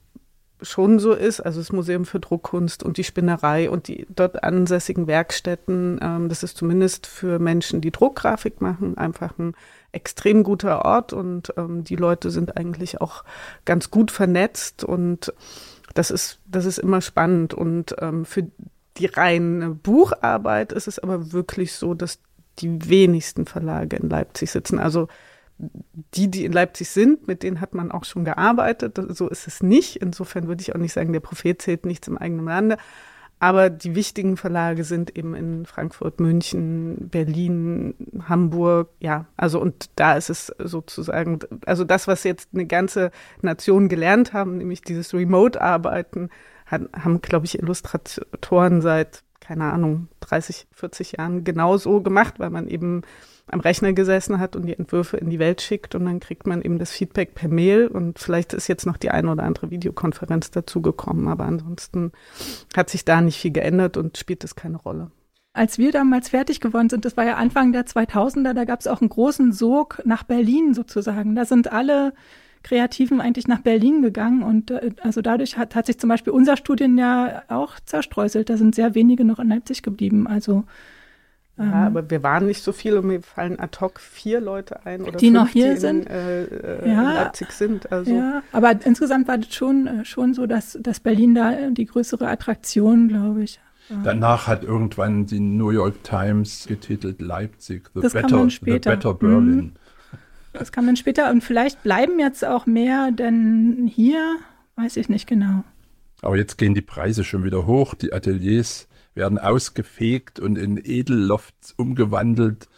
[SPEAKER 1] schon so ist, also das Museum für Druckkunst und die Spinnerei und die dort ansässigen Werkstätten, ähm, das ist zumindest für Menschen, die Druckgrafik machen, einfach ein extrem guter Ort. Und ähm, die Leute sind eigentlich auch ganz gut vernetzt. Und das ist, das ist immer spannend. Und ähm, für die reine Bucharbeit ist es aber wirklich so, dass die wenigsten Verlage in Leipzig sitzen. Also die, die in Leipzig sind, mit denen hat man auch schon gearbeitet. So ist es nicht. Insofern würde ich auch nicht sagen, der Prophet zählt nichts im eigenen Lande. Aber die wichtigen Verlage sind eben in Frankfurt, München, Berlin, Hamburg, ja. Also und da ist es sozusagen, also das, was jetzt eine ganze Nation gelernt haben, nämlich dieses Remote-Arbeiten, haben, glaube ich, Illustratoren seit, keine Ahnung, 30, 40 Jahren genauso gemacht, weil man eben am Rechner gesessen hat und die Entwürfe in die Welt schickt und dann kriegt man eben das Feedback per Mail und vielleicht ist jetzt noch die eine oder andere Videokonferenz dazugekommen, aber ansonsten hat sich da nicht viel geändert und spielt es keine Rolle.
[SPEAKER 3] Als wir damals fertig geworden sind, das war ja Anfang der 2000er, da gab es auch einen großen Sog nach Berlin sozusagen. Da sind alle Kreativen eigentlich nach Berlin gegangen und äh, also dadurch hat, hat sich zum Beispiel unser Studienjahr auch zerstreuselt. Da sind sehr wenige noch in Leipzig geblieben. Also
[SPEAKER 1] ja, ähm, aber wir waren nicht so viel und mir fallen ad hoc vier Leute ein oder
[SPEAKER 3] die fünf, noch hier
[SPEAKER 1] die
[SPEAKER 3] sind,
[SPEAKER 1] in, äh, äh, ja, in Leipzig sind. Also.
[SPEAKER 3] Ja, aber insgesamt war das schon, äh, schon so, dass, dass Berlin da äh, die größere Attraktion, glaube ich.
[SPEAKER 5] War. Danach hat irgendwann die New York Times getitelt Leipzig, The, das better, the better Berlin. Mhm.
[SPEAKER 3] Das kam dann später und vielleicht bleiben jetzt auch mehr, denn hier weiß ich nicht genau.
[SPEAKER 5] Aber jetzt gehen die Preise schon wieder hoch, die Ateliers werden ausgefegt und in Edellofts umgewandelt.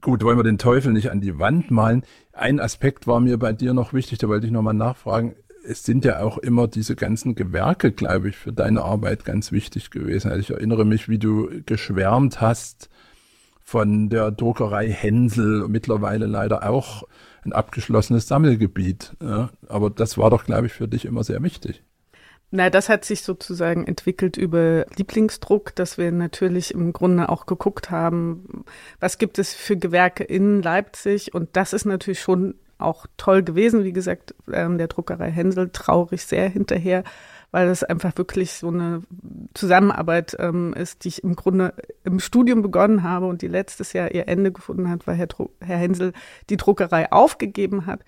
[SPEAKER 5] Gut, wollen wir den Teufel nicht an die Wand malen. Ein Aspekt war mir bei dir noch wichtig, da wollte ich nochmal nachfragen. Es sind ja auch immer diese ganzen Gewerke, glaube ich, für deine Arbeit ganz wichtig gewesen. Also ich erinnere mich, wie du geschwärmt hast von der Druckerei Hänsel, mittlerweile leider auch ein abgeschlossenes Sammelgebiet. Ja, aber das war doch, glaube ich, für dich immer sehr wichtig.
[SPEAKER 1] Na, das hat sich sozusagen entwickelt über Lieblingsdruck, dass wir natürlich im Grunde auch geguckt haben, was gibt es für Gewerke in Leipzig und das ist natürlich schon auch toll gewesen. Wie gesagt, ähm, der Druckerei Hänsel traurig sehr hinterher, weil das einfach wirklich so eine Zusammenarbeit ähm, ist, die ich im Grunde im Studium begonnen habe und die letztes Jahr ihr Ende gefunden hat, weil Herr, Herr Hänsel die Druckerei aufgegeben hat.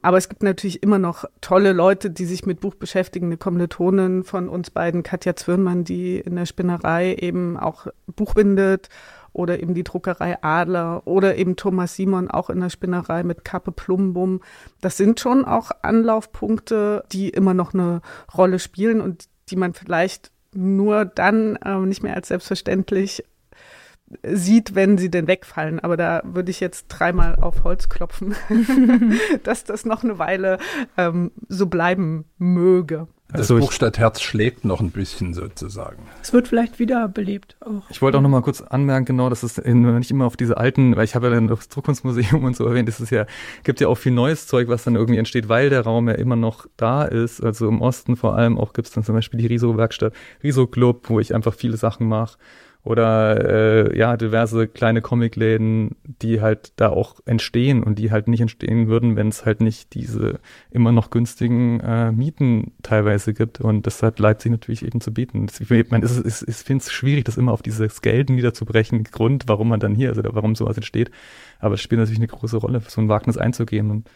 [SPEAKER 1] Aber es gibt natürlich immer noch tolle Leute, die sich mit Buch beschäftigen. Eine Kommilitonin von uns beiden, Katja Zwirnmann, die in der Spinnerei eben auch Buch bindet oder eben die Druckerei Adler oder eben Thomas Simon auch in der Spinnerei mit Kappe Plumbum. Das sind schon auch Anlaufpunkte, die immer noch eine Rolle spielen und die man vielleicht nur dann äh, nicht mehr als selbstverständlich sieht, wenn sie denn wegfallen. Aber da würde ich jetzt dreimal auf Holz klopfen, dass das noch eine Weile ähm, so bleiben möge.
[SPEAKER 5] Das also Buchstadtherz schlägt noch ein bisschen sozusagen.
[SPEAKER 3] Es wird vielleicht wiederbelebt auch.
[SPEAKER 2] Ich wollte auch noch mal kurz anmerken, genau, dass es nicht immer auf diese alten, weil ich habe ja dann das Druckkunstmuseum und so erwähnt, es ist ja, gibt ja auch viel neues Zeug, was dann irgendwie entsteht, weil der Raum ja immer noch da ist. Also im Osten vor allem auch gibt es dann zum Beispiel die Riso-Werkstatt, Riso-Club, wo ich einfach viele Sachen mache oder äh, ja diverse kleine Comicläden, die halt da auch entstehen und die halt nicht entstehen würden, wenn es halt nicht diese immer noch günstigen äh, Mieten teilweise gibt. Und das hat Leipzig natürlich eben zu bieten. Ich, ist, ich finde es schwierig, das immer auf dieses Geld niederzubrechen, Grund, warum man dann hier ist oder warum sowas entsteht, aber es spielt natürlich eine große Rolle, so ein Wagnis einzugehen. Und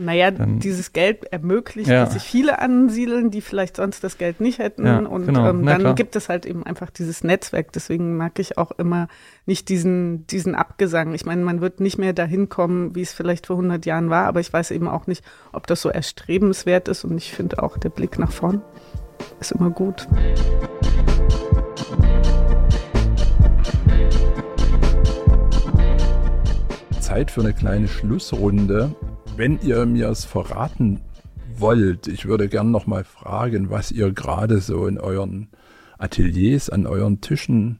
[SPEAKER 1] naja, dann, dieses Geld ermöglicht, ja. dass sich viele ansiedeln, die vielleicht sonst das Geld nicht hätten. Ja, und genau. ähm, dann Na, gibt es halt eben einfach dieses Netzwerk. Deswegen mag ich auch immer nicht diesen, diesen Abgesang. Ich meine, man wird nicht mehr dahin kommen, wie es vielleicht vor 100 Jahren war, aber ich weiß eben auch nicht, ob das so erstrebenswert ist. Und ich finde auch, der Blick nach vorn ist immer gut.
[SPEAKER 5] Zeit für eine kleine Schlussrunde. Wenn ihr mir es verraten wollt, ich würde gern noch mal fragen, was ihr gerade so in euren Ateliers, an euren Tischen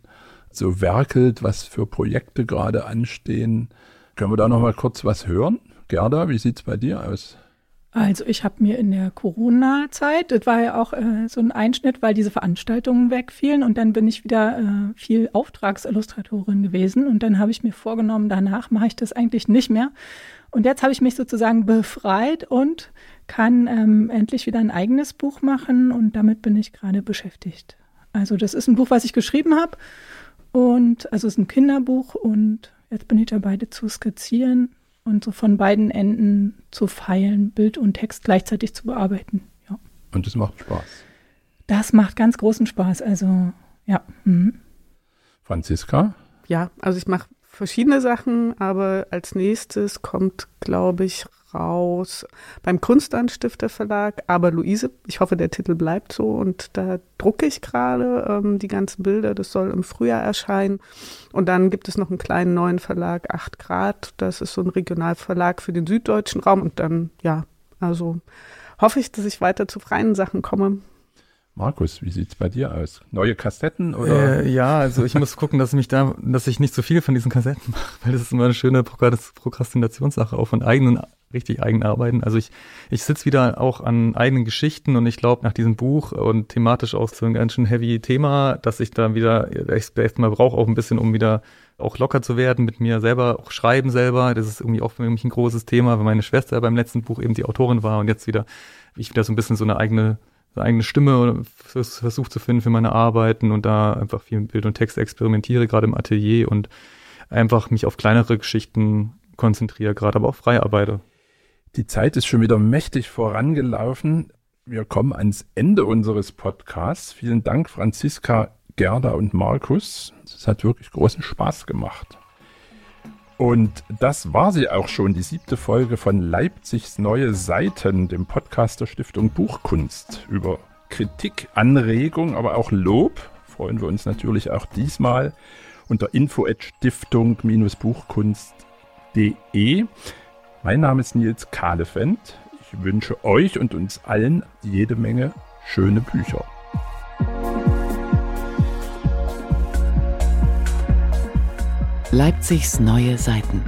[SPEAKER 5] so werkelt, was für Projekte gerade anstehen. Können wir da noch mal kurz was hören? Gerda, wie sieht's bei dir aus?
[SPEAKER 3] Also ich habe mir in der Corona-Zeit, das war ja auch äh, so ein Einschnitt, weil diese Veranstaltungen wegfielen und dann bin ich wieder äh, viel Auftragsillustratorin gewesen und dann habe ich mir vorgenommen, danach mache ich das eigentlich nicht mehr. Und jetzt habe ich mich sozusagen befreit und kann ähm, endlich wieder ein eigenes Buch machen und damit bin ich gerade beschäftigt. Also das ist ein Buch, was ich geschrieben habe und also es ist ein Kinderbuch und jetzt bin ich dabei, das zu skizzieren und so von beiden Enden zu feilen, Bild und Text gleichzeitig zu bearbeiten. Ja.
[SPEAKER 5] Und das macht Spaß.
[SPEAKER 3] Das macht ganz großen Spaß. Also ja. Mhm.
[SPEAKER 5] Franziska?
[SPEAKER 1] Ja, also ich mache verschiedene Sachen, aber als nächstes kommt, glaube ich, raus beim Kunstanstifter Verlag, aber Luise, ich hoffe, der Titel bleibt so und da drucke ich gerade ähm, die ganzen Bilder, das soll im Frühjahr erscheinen. Und dann gibt es noch einen kleinen neuen Verlag, 8 Grad, das ist so ein Regionalverlag für den süddeutschen Raum. Und dann, ja, also hoffe ich, dass ich weiter zu freien Sachen komme.
[SPEAKER 5] Markus, wie sieht's bei dir aus? Neue Kassetten oder?
[SPEAKER 2] Äh, ja, also ich muss gucken, dass ich mich da, dass ich nicht zu so viel von diesen Kassetten mache, weil das ist immer eine schöne Prokrastinationssache auch von eigenen richtig eigen arbeiten. Also ich, ich sitze wieder auch an eigenen Geschichten und ich glaube nach diesem Buch und thematisch auch so ein ganz schön heavy Thema, dass ich da wieder erstmal brauche auch ein bisschen, um wieder auch locker zu werden, mit mir selber auch schreiben selber. Das ist irgendwie auch für mich ein großes Thema, weil meine Schwester beim letzten Buch eben die Autorin war und jetzt wieder, ich wieder so ein bisschen so eine eigene, eine eigene Stimme versucht zu finden für meine Arbeiten und da einfach viel mit Bild und Text experimentiere, gerade im Atelier und einfach mich auf kleinere Geschichten konzentriere, gerade aber auch frei arbeite.
[SPEAKER 5] Die Zeit ist schon wieder mächtig vorangelaufen. Wir kommen ans Ende unseres Podcasts. Vielen Dank, Franziska, Gerda und Markus. Es hat wirklich großen Spaß gemacht. Und das war sie auch schon, die siebte Folge von Leipzigs Neue Seiten, dem Podcast der Stiftung Buchkunst. Über Kritik, Anregung, aber auch Lob freuen wir uns natürlich auch diesmal unter info@stiftung-buchkunst.de. Mein Name ist Nils Kahlefeld. Ich wünsche euch und uns allen jede Menge schöne Bücher.
[SPEAKER 4] Leipzigs neue Seiten.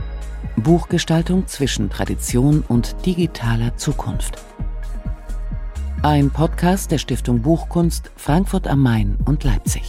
[SPEAKER 4] Buchgestaltung zwischen Tradition und digitaler Zukunft. Ein Podcast der Stiftung Buchkunst Frankfurt am Main und Leipzig.